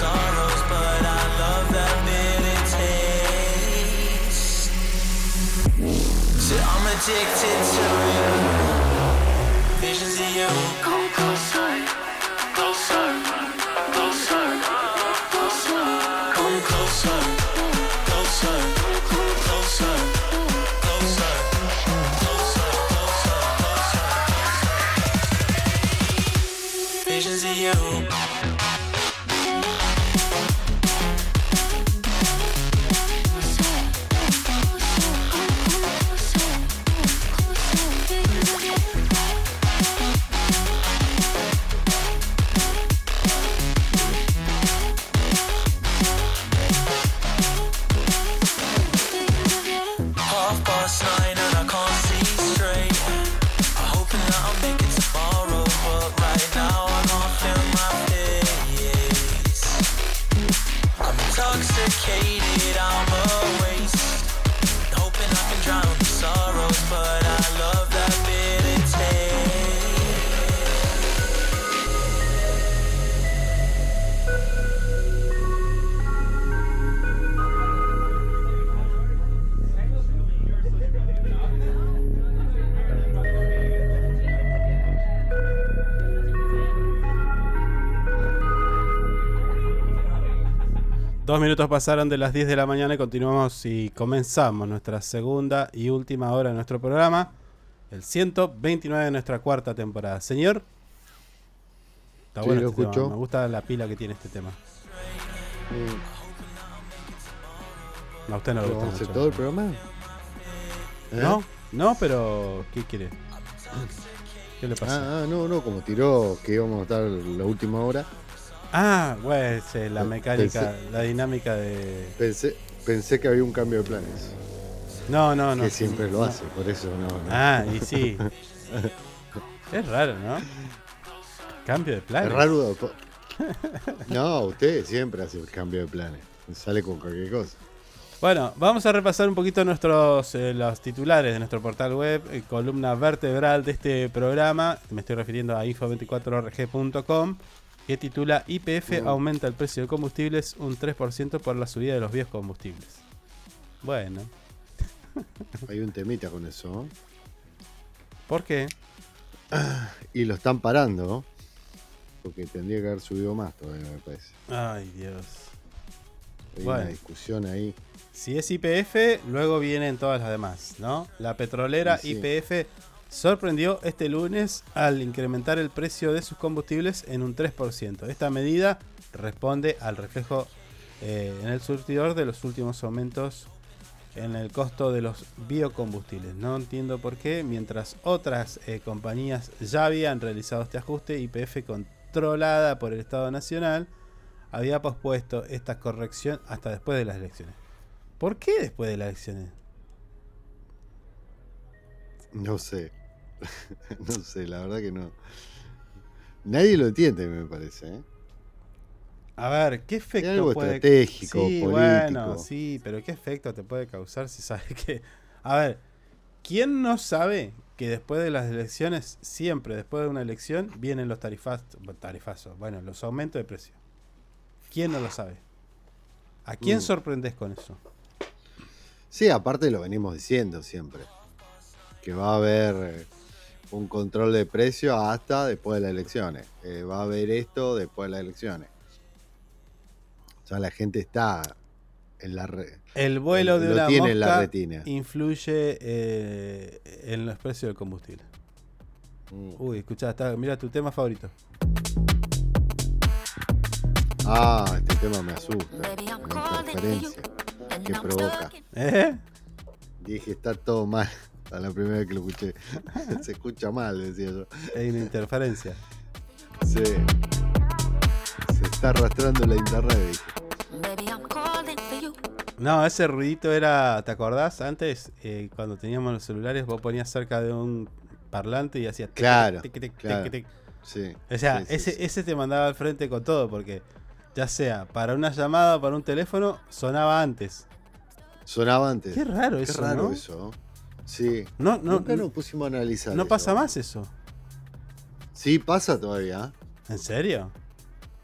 Sorrows, but I love that bitter taste. So I'm addicted to it. Visions of you come closer, closer. Closer, closer, come closer, closer, closer, closer, closer, closer. Visions of you. Dos minutos pasaron de las 10 de la mañana y continuamos y comenzamos nuestra segunda y última hora de nuestro programa, el 129 de nuestra cuarta temporada. Señor, está Sí, bueno lo este tema, me gusta la pila que tiene este tema. No, a usted no le ¿Lo gusta vamos a hacer mucho. todo el programa? ¿Eh? No, no, pero ¿qué quiere? ¿Qué le pasa? Ah, ah, no, no, como tiró que íbamos a estar la última hora. Ah, güey, sí, la mecánica, pensé- la dinámica de... Pensé, pensé que había un cambio de planes. No, no, no. Que siempre lo hace, por eso no. no. Ah, y sí. Es raro, ¿no? Cambio de planes. Es raro. No, usted siempre hace el cambio de planes. Sale con cualquier cosa. Bueno, vamos a repasar un poquito nuestros eh, los titulares de nuestro portal web, eh, columna vertebral de este programa. Me estoy refiriendo a info24rg.com, que titula IPF Mm. aumenta el precio de combustibles un 3% por la subida de los viejos combustibles. Bueno, Hay un temita con eso. ¿por qué? Y lo están parando. Porque tendría que haber subido más todavía, me parece. Ay, Dios. Hay Bueno. una discusión ahí. Si es IPF, luego vienen todas las demás, ¿no? La petrolera sí. IPF sorprendió este lunes al incrementar el precio de sus combustibles en un 3%. Esta medida responde al reflejo eh, en el surtidor de los últimos aumentos en el costo de los biocombustibles. No entiendo por qué, mientras otras eh, compañías ya habían realizado este ajuste, IPF controlada por el Estado Nacional había pospuesto esta corrección hasta después de las elecciones. ¿Por qué después de las elecciones? No sé. no sé, la verdad que no. Nadie lo entiende, me parece. ¿eh? A ver, ¿qué efecto algo puede estratégico, Sí, político. bueno, sí, pero ¿qué efecto te puede causar si sabes que A ver, ¿quién no sabe que después de las elecciones, siempre después de una elección, vienen los tarifazos, tarifazos, bueno, los aumentos de precio? ¿Quién no lo sabe? ¿A quién Mm. sorprendes con eso? Sí, aparte lo venimos diciendo siempre. Que va a haber eh, un control de precio hasta después de las elecciones. Eh, va a haber esto después de las elecciones. O sea, la gente está en la red. El vuelo de una tiene en la mosca retina. influye eh, en los precios del combustible. Mm. Uy, escuchá, está, mira tu tema favorito. Ah, este tema me asusta. La interferencia que provoca. ¿Eh? Dije, está todo mal. A la primera vez que lo escuché. Se escucha mal, decía yo. Hay una interferencia. Sí. Se está arrastrando la internet. dije. No, ese ruidito era, ¿te acordás? Antes, eh, cuando teníamos los celulares, vos ponías cerca de un parlante y hacía... tic, Claro, tic, tic, tic, claro. tic, tic. Sí. O sea, sí, ese, sí. ese te mandaba al frente con todo, porque ya sea para una llamada o para un teléfono, sonaba antes. Sonaba antes. Qué raro Qué eso, raro ¿no? eso. Sí. No, no, Nunca no- nos pusimos a analizar. No eso. pasa más eso. Sí, pasa todavía. ¿En serio?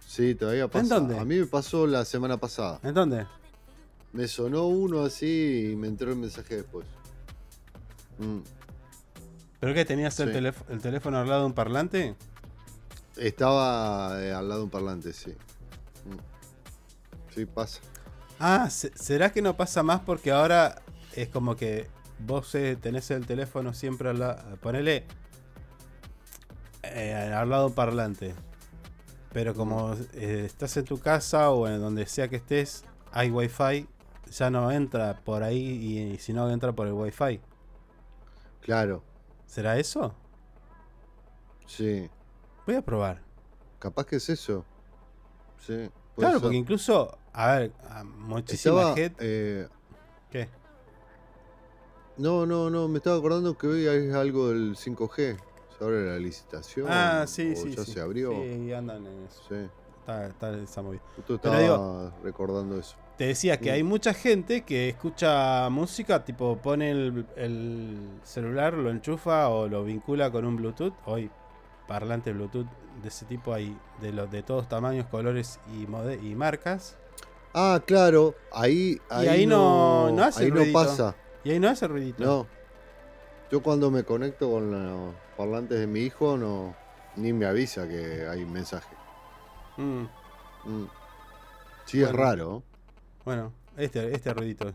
Sí, todavía pasa. dónde? A mí me pasó la semana pasada. ¿En dónde? Me sonó uno así y me entró el mensaje después. Mm. ¿Pero qué? ¿Tenías el, Sí. teléf- el teléfono al lado de un parlante? Estaba eh, al lado de un parlante, sí. Mm. Sí, pasa. Ah, se- ¿será que no pasa más porque ahora es como que vos eh, tenés el teléfono siempre al lado... Ponele eh, al lado parlante. Pero como eh, estás en tu casa o en donde sea que estés, hay wifi, ya no entra por ahí y, si no entra por el wifi. Claro, ¿Será eso? sí. Voy a probar. Capaz que es eso. Sí. Claro, ser. porque incluso, a ver, a muchísima Estaba, gente... eh, ¿Qué? No, no, no, me estaba acordando que hoy hay algo del 5G. Se abre la licitación. Ah, sí, o sí. Ya sí. se abrió. Sí, andan en eso. Sí. Está, está esa movida. Justo estaba digo, recordando eso. te decía que hay mucha gente que escucha música, tipo pone el, el celular, lo enchufa o lo vincula con un Bluetooth. Hoy, parlante Bluetooth de ese tipo hay de los de todos tamaños, colores y, mode- y marcas. Ah, claro, ahí, ahí, y ahí no, no hace ahí no pasa. Y ahí no hace ruidito. No. Yo cuando me conecto con los parlantes de mi hijo, no ni me avisa que hay mensaje. Mm, Mm. Sí, es raro. bueno, este, este ruidito.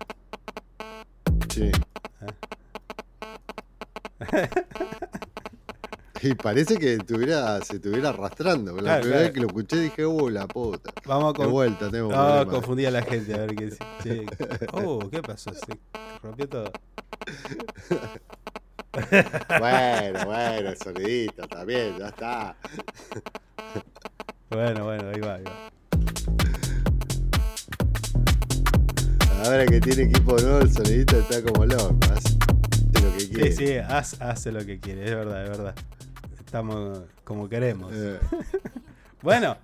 Sí. y parece que se estuviera arrastrando. La Claro, primera claro. vez que lo escuché dije, uh, la puta. Vamos a De con- vuelta, tengo No, problemas. confundí a la gente, a ver qué dice. Che, Oh, ¿qué pasó? Se rompió todo. Bueno, bueno, sonidito, también, ya está. Bueno, bueno, ahí va, ahí va. Ahora que tiene equipo nuevo, el sonidito está como loco. Hace lo que quiere. Sí, sí, haz- hace lo que quiere, es verdad, es verdad. Estamos como queremos. Eh, Bueno,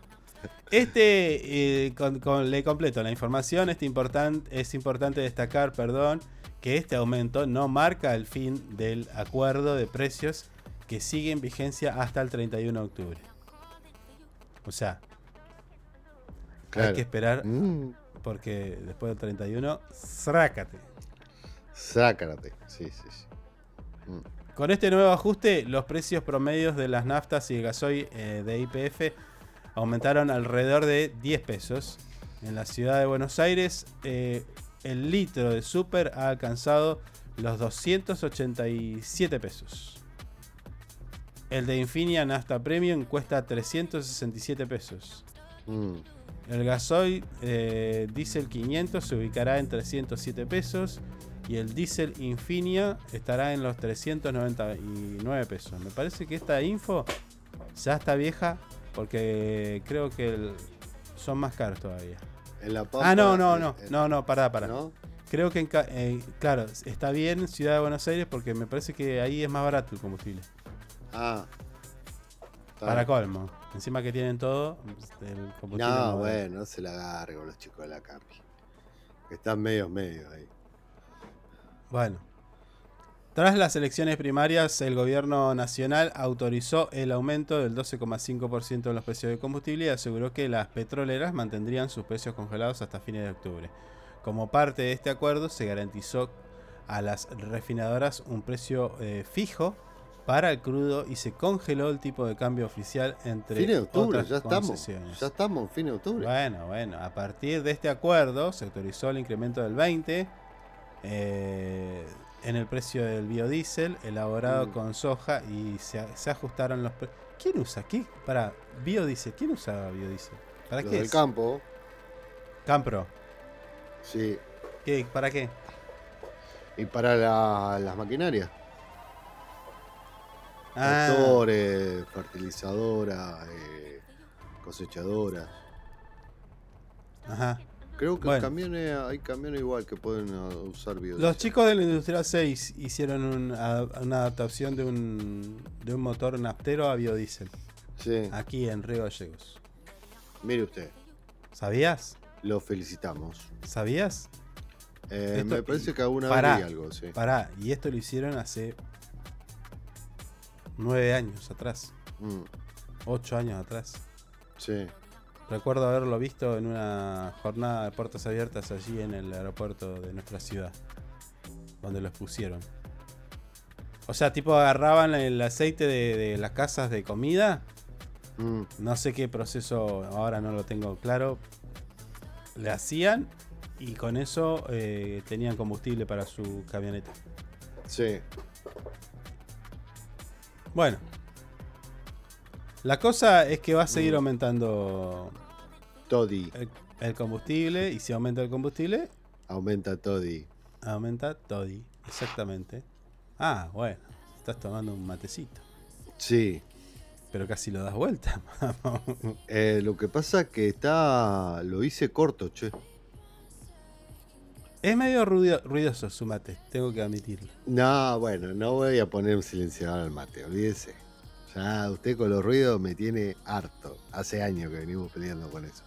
este, eh, con- con- le completo la información. Este importan- es importante destacar, perdón, que este aumento no marca el fin del acuerdo de precios que sigue en vigencia hasta el 31 de octubre. O sea, hay Claro. que esperar mm, porque después del 31, ¡zrácate! Sácate. Sí, sí, sí. Mm. Con este nuevo ajuste, los precios promedios de las naftas y el gasoil eh, de IPF aumentaron alrededor de 10 pesos. En la ciudad de Buenos Aires, eh, el litro de super ha alcanzado los 287 pesos. El de Infinia Nafta Premium cuesta 367 pesos. Mm. El gasoil eh, Diesel 500 se ubicará en 307 pesos y el Diesel Infinia estará en los 399 pesos. Me parece que esta info ya está vieja porque creo que el- son más caros todavía. En la Pampa, Ah, no, no, no, no, no, pará, pará. ¿no? Creo que, en eh, claro, está bien Ciudad de Buenos Aires porque me parece que ahí es más barato el combustible. Ah. Para colmo. Encima que tienen todo, el combustible No, no- bueno, no se la agarre con los chicos de la Campi. Que están medios medios ahí. Bueno. Tras las elecciones primarias, el gobierno nacional autorizó el aumento del 12,5% en los precios de combustible y aseguró que las petroleras mantendrían sus precios congelados hasta fines de octubre. Como parte de este acuerdo, se garantizó a las refinadoras un precio eh, fijo para el crudo y se congeló el tipo de cambio oficial entre Fin de octubre, otras ya estamos. Ya estamos en fin de octubre. Bueno, bueno, a partir de este acuerdo se autorizó el incremento del 20 eh, en el precio del biodiesel elaborado Mm. con soja y se, se ajustaron los pre- ¿Quién usa? ¿Qué? Para biodiesel, ¿quién usa biodiesel? ¿Para Los qué? del es? campo, Campro. sí. ¿Qué? ¿Para qué? Y para la- las maquinarias. Ah. Tractores, fertilizadoras, eh, cosechadoras. Ajá. Creo que Bueno. camiones, hay camiones igual que pueden uh, usar biodiesel. Los chicos de la Industrial 6 hicieron un- a- una adaptación de un, de un motor naftero a biodiesel. Sí. Aquí en Río Gallegos. Mire usted, ¿Sabías? lo felicitamos. ¿Sabías? Eh, Esto- me parece que alguna Pará, vez vi algo, sí. Pará, y esto lo hicieron hace nueve años atrás. Mm, Ocho años atrás. sí. Recuerdo haberlo visto en una jornada de puertas abiertas allí en el aeropuerto de nuestra ciudad. Donde lo expusieron. O sea, tipo agarraban el aceite de, de las casas de comida. Mm, No sé qué proceso, ahora no lo tengo claro. Le hacían y con eso eh, tenían combustible para su camioneta. sí. Bueno. La cosa es que va a seguir Mm. aumentando Toddy. el, el combustible y si aumenta el combustible, Aumenta Toddy. aumenta Toddy. Exactamente. Ah, bueno. Estás tomando un matecito. Sí. Pero casi lo das vuelta. Eh, lo que pasa es que está. Lo hice corto, che. es medio ruido- ruidoso su mate, tengo que admitirlo. No, bueno, no voy a poner un silenciador al mate, olvídese. Ya usted con los ruidos me tiene harto. Hace años que venimos peleando con eso.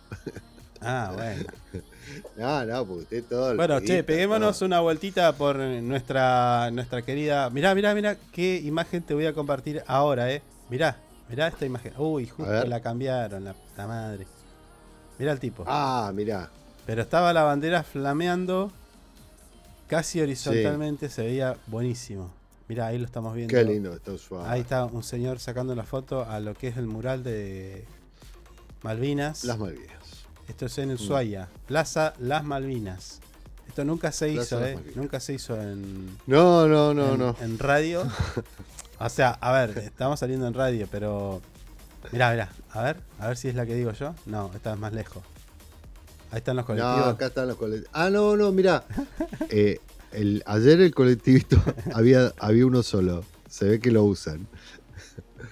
Ah, bueno. No, no, porque usted todo. el Bueno, che, peguémonos todo. una vueltita por nuestra nuestra querida. Mirá, mirá, mirá qué imagen te voy a compartir ahora, eh. Mirá, mirá esta imagen. Uy, justo la cambiaron, la puta madre. Mirá el tipo. Ah, mirá. Pero estaba la bandera flameando casi horizontalmente, se veía buenísimo. Mirá, ahí lo estamos viendo. Qué lindo está Ushuaia. Ahí está un señor sacando la foto a lo que es el mural de Malvinas. Las Malvinas. Esto es en Mm. Ushuaia, Plaza Las Malvinas. Esto nunca se Plaza hizo, ¿eh? Nunca se hizo en, No, no, no, en, no. en radio. o sea, a ver, estamos saliendo en radio, pero. Mirá, mirá, a ver, a ver si es la que digo yo. No, esta es más lejos. Ahí están los No, colectivos. acá están los colectivos. Ah, no, no, mirá. Eh, el, ayer el colectivito había, había uno solo. Se ve que lo usan.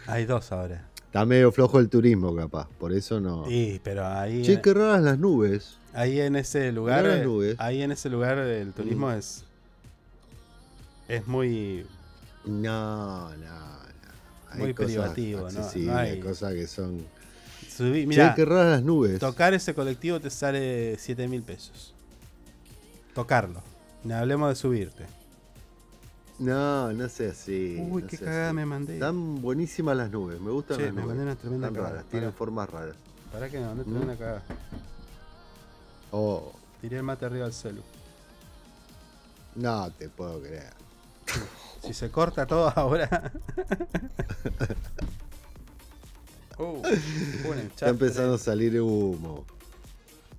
Hay dos ahora. Está medio flojo el turismo, capaz. Por eso no. Sí, pero ahí. Che, qué raras las nubes. Ahí en ese lugar, Mirá las eh, nubes. ahí en ese lugar el turismo Mm. es es muy No, no, no. Hay Muy cosas privativo, ¿no? No hay- cosas que son. subí, Che, mira, qué raras las nubes. tocar ese colectivo te sale 7 mil pesos. Tocarlo. No hablemos de subirte. No, no sé así. Uy, no qué cagada así. me mandé. Están buenísimas las nubes. Me gustan Che, las me nubes. mandé una tremenda Están raras, tienen formas raras. ¿Para qué no? No te ¿Mm? cagada. Oh, Tiré el mate arriba del celu. no te puedo creer. Si se corta todo ahora. uh, Está empezando a salir humo.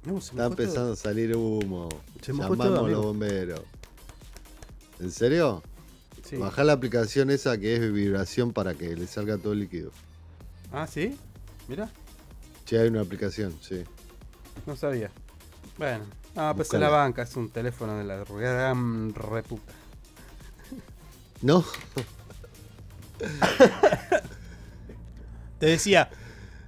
No, me Está todo. empezando a salir humo. Se mojó todo, los bomberos. ¿En serio? Sí. Bajá la aplicación esa que es vibración para que le salga todo el líquido. Ah, ¿sí? Mira, Che, hay una aplicación, sí. no sabía. Bueno, ah, pues Buscala. la banca, es un teléfono de la gran reputa. ¿No? Te decía,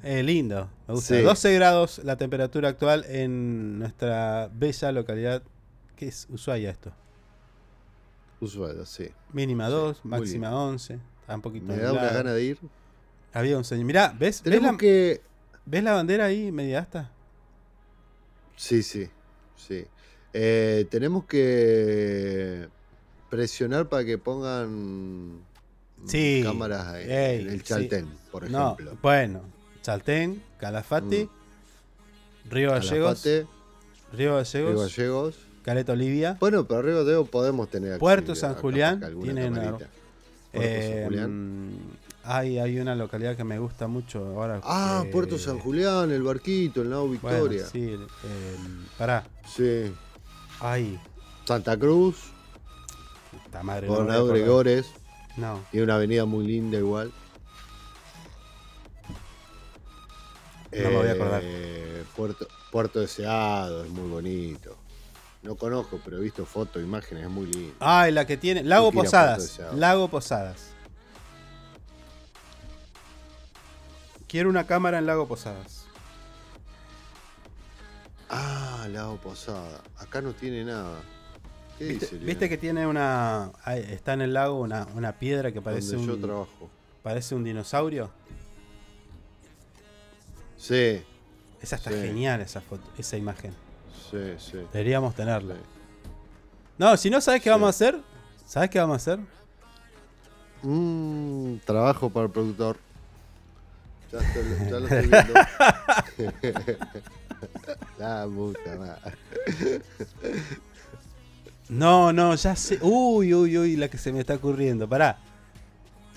eh, lindo, me gusta. Sí. 12 grados la temperatura actual en nuestra bella localidad. ¿Qué es Ushuaia esto? Usuario, sí. Mínima 2, muy máxima 11. Está un poquito Me da una gana de ir. Había un señor. Mirá, ¿ves? ¿Ves Tenemos la, que. ¿Ves la bandera ahí media asta? Sí, sí, sí. Eh, tenemos que presionar para que pongan Sí. cámaras en, Ey, en el sí. Chaltén, por No, ejemplo. bueno, Chaltén, Calafate, Río Gallegos, Calafate, Río Gallegos, Río Gallegos. Caleta Olivia, Bueno, pero Río Gallegos podemos tener Puerto San Julián, tienen eh, Julián. hay, hay una localidad que me gusta mucho ahora. Ah, eh, Puerto San Julián, el barquito, el Nao bueno, Victoria. sí, el- pará, sí. ahí, Santa Cruz, esta madre. Gobernador. Gregores. No, Tiene una avenida muy linda igual. No me voy a acordar. Eh, Puerto, Puerto Deseado, es muy bonito. No conozco, pero he visto fotos, imágenes, es muy lindo. Ah, y la que tiene. Lago Posadas. Lago Posadas. Quiero una cámara en Lago Posadas. Ah, Lago Posada. Acá no tiene nada. ¿Qué ¿Viste, dice? viste que tiene una. está en el lago una, una piedra que parece Donde yo un. trabajo. Parece un dinosaurio. Sí, Esa está Sí. genial, esa foto, esa imagen. sí, sí. Deberíamos tenerla. Sí. No, si no sabes qué Sí. vamos a hacer. ¿Sabes qué vamos a hacer? Mm, trabajo para el productor. Ya, estoy- ya lo estoy viendo. La puta madre. No, no, ya sé. Uy, uy, uy, la que se me está ocurriendo. Pará.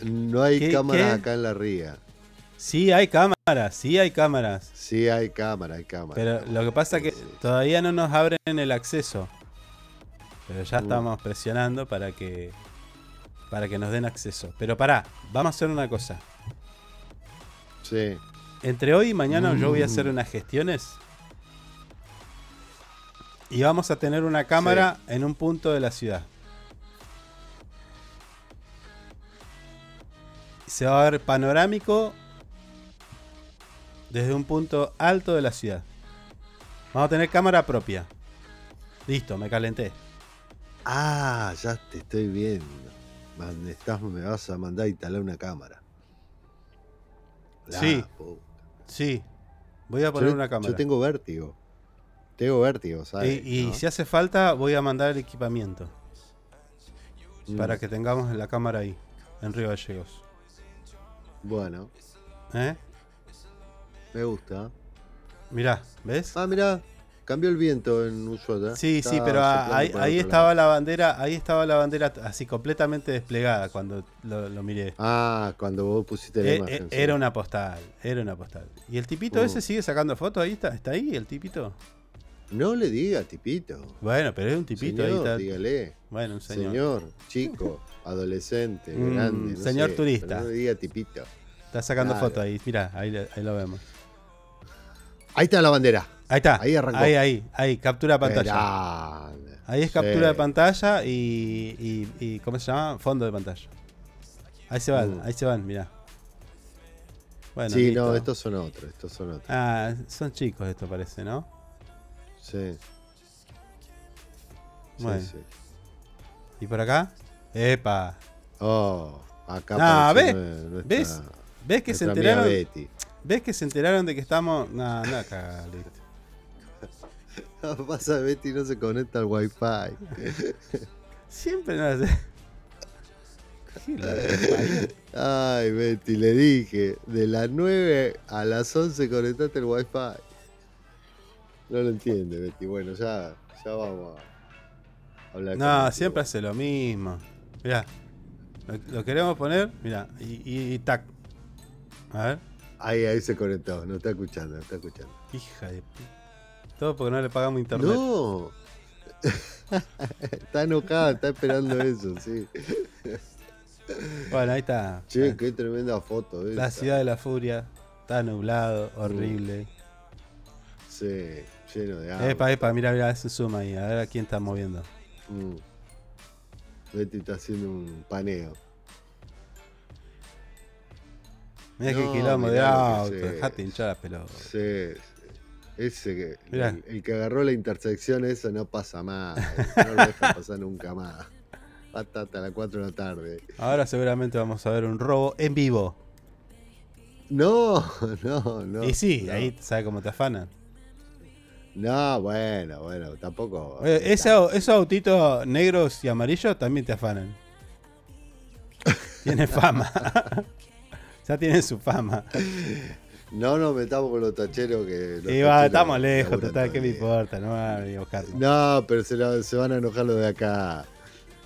No hay ¿Qué- cámaras acá en la ría. Sí, hay cámaras, sí hay cámaras. Sí hay cámara, hay cámara. Pero lo que pasa es que todavía no nos abren el acceso. Pero ya Mm. estamos presionando para que para que nos den acceso. Pero pará, vamos a hacer una cosa. Sí. Entre hoy y mañana yo voy a hacer Mm. unas gestiones. Y vamos a tener una cámara en un punto de la ciudad. Se va a ver panorámico desde un punto alto de la ciudad. Vamos a tener cámara propia. Listo, me calenté. Ah, ya te estoy viendo. Man, estás- me vas a mandar a instalar una cámara. La Sí. puta. Sí, voy a poner Yo- una cámara. Yo tengo vértigo. Tengo vértigo, ¿sabes? y y ¿no? si hace falta, voy a mandar el equipamiento. Mm, Para que tengamos la cámara ahí, en Río Gallegos. Bueno, ¿Eh? Me gusta. Mirá, ¿ves? Ah, mirá, cambió el viento en Ushuaia. Sí, Está sí, pero ah, ahí, ahí estaba lado. la bandera, ahí estaba la bandera así completamente desplegada cuando lo, lo miré. Ah, cuando vos pusiste la Eh, imagen. eh, sí. era una postal, era una postal. ¿Y el tipito Mm. ese sigue sacando fotos? Ahí está, está ahí el tipito. No le diga, tipito. Bueno, pero es un tipito Señor, ahí está. dígale. Bueno, un señor. Señor, chico, adolescente, Mm, grande. no señor sé, turista. no le diga tipito. Está sacando Claro. fotos ahí, mira, ahí, ahí lo vemos. Ahí está la bandera. Ahí está. Ahí arrancó. Ahí, ahí, ahí, captura de pantalla. Grande. Ahí es Sí. captura de pantalla y, y, y- ¿cómo se llama? Fondo de pantalla. Ahí se van, Mm. ahí se van, mirá. Bueno, sí, listo. no, estos son otros, estos son otros. Ah, son chicos esto parece, ¿no? Sí. Bueno. sí. ¿Y por acá? ¡Epa! Oh, acá Ah, apareció ¿ves? ¿Ves? ¿Ves que se enteraron? Betty. ¿Ves que se enteraron de que estamos.? No, no, acá, listo. Pasa Betty no se conecta al wifi. Siempre no hace. Ay, Betty, le dije, de las 9 a las 11 conectate el wifi. No lo entiende, Betty. Bueno, ya, ya vamos a hablar No, siempre hace lo mismo. Mirá. Lo, lo queremos poner, mirá, y, y- y tac. A ver. Ahí, ahí se conectó, no está escuchando, no está escuchando. Hija de. Todo porque no le pagamos internet. No. está enojada, está esperando eso, sí. Bueno, ahí está. Che, qué tremenda foto. La esa. ciudad de la furia. Está nublado, horrible. Sí, lleno de agua. Epa, epa, mira, mira, ese zoom ahí. A ver a quién está moviendo. Mm. Betty está haciendo un paneo. Mira qué No, quilombo de mirá auto. que. Dejate hinchar la pelota. Sí. Ese que, Mirá. el, el que agarró la intersección, eso no pasa más. No lo deja pasar nunca más. Hasta, hasta las 4 de la tarde. Ahora seguramente vamos a ver un robo en vivo. No, no, no. y sí, no. ahí sabes cómo te afanan. No, bueno, bueno, tampoco. Ese au- esos autitos negros y amarillos también te afanan. Tiene fama. ya tienen su fama. No nos metamos con los tacheros que. los Y va, tacheros estamos lejos, total, ¿qué me importa? No va a venir a buscarnos. No, pero se, la- se van a enojar los de acá.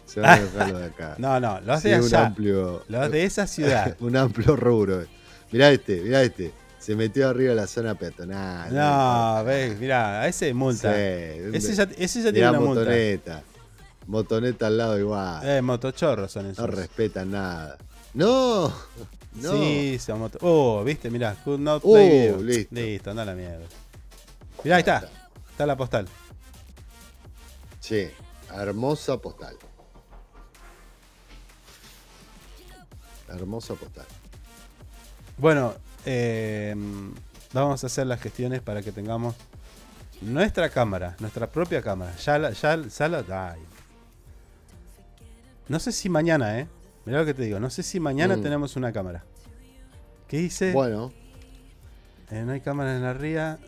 Se van a enojar los de acá. No, no, los Sí, de un allá. amplio. Los de esa ciudad. un amplio rubro. Mirá este, mirá este. Se metió arriba de la zona peatonal. No, ves, mirá, a ese multa. Sí, ese ya, ese ya tiene una multa. motoneta. Motoneta al lado igual. Eh, motochorros son esos. No respetan nada. No, no. Sí, se. Oh, viste, mirá. Could not Oh, play video. listo. Listo, anda la mierda. Mirá, ahí está. Está la postal. Sí, hermosa postal. Hermosa postal. Bueno, eh, vamos a hacer las gestiones para que tengamos nuestra cámara, nuestra propia cámara. Ya la, ya, ya la- ay. No sé si mañana, eh. Mirá lo que te digo. No sé si mañana Mm. tenemos una cámara. ¿Qué dice? Bueno, Eh, no hay cámara en la ría.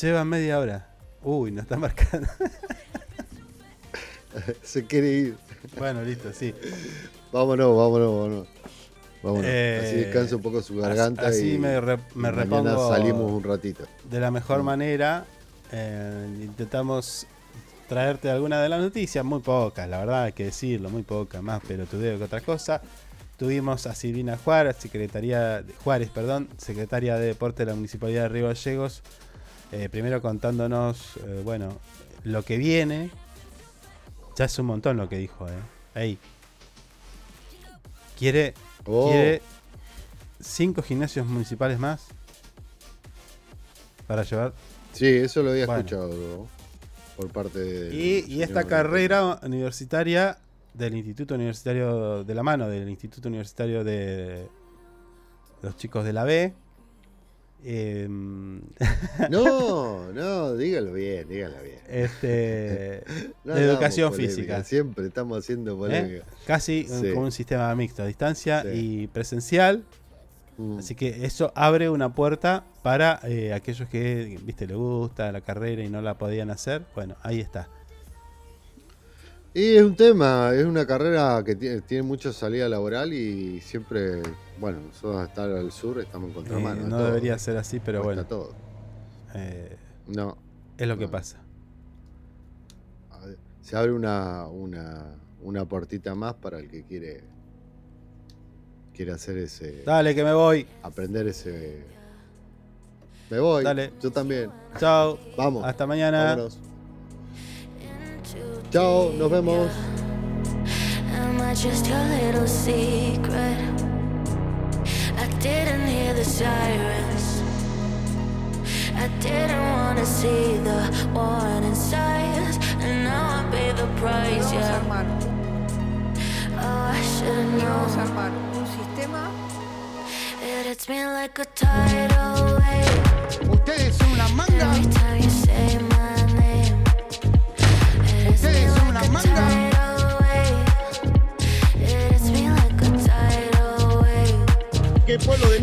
Lleva media hora. Uy, no está marcando. se quiere ir. bueno, listo, sí. Vámonos, vámonos, vámonos. Vámonos. Eh, así descansa un poco su garganta. así y, me re- me mañana repongo- salimos un ratito. de la mejor Mm. manera. eh, intentamos traerte alguna de las noticias, muy pocas, la verdad hay que decirlo, muy pocas, más pelotudeo que otra cosa. Tuvimos a Silvina Juárez, secretaría Juárez, perdón, secretaria de Deporte de la Municipalidad de Río Gallegos, eh, primero contándonos, eh, bueno, lo que viene. Ya es un montón lo que dijo, eh. Ahí. Quiere, Oh. quiere cinco gimnasios municipales más para llevar Sí, eso lo había Bueno. escuchado por parte de. Y, y esta carrera universitaria del Instituto Universitario de la mano, del Instituto Universitario de los chicos de la B. em, No, no, dígalo bien, dígalo bien. este, No de educación polémica, física. Siempre estamos haciendo ¿eh? polémica. Casi Sí. con un sistema mixto, a distancia Sí. y presencial. Mm. Así que eso abre una puerta para eh, aquellos que, viste, le gusta la carrera y no la podían hacer. Bueno, ahí está. Y es un tema, es una carrera que tiene, mucha salida laboral y siempre, bueno, nosotros estar al sur estamos en Eh, contramano. no todo. debería ser así, pero Cuesta bueno. todo. eh, No. es lo que no. pasa. Se abre una, una, una puertita más para el que quiere quiere hacer ese Dale, que me voy. aprender ese me voy Dale. yo también Chao. vamos Hasta mañana. vámonos. chao nos vemos Am I just your little secret? I didn't hear the sirens. I didn't wanna see the warning signs. And now I pay the price, yeah. Oh, I should've known. Ustedes son una manga. Ustedes son like una a manga. el pueblo de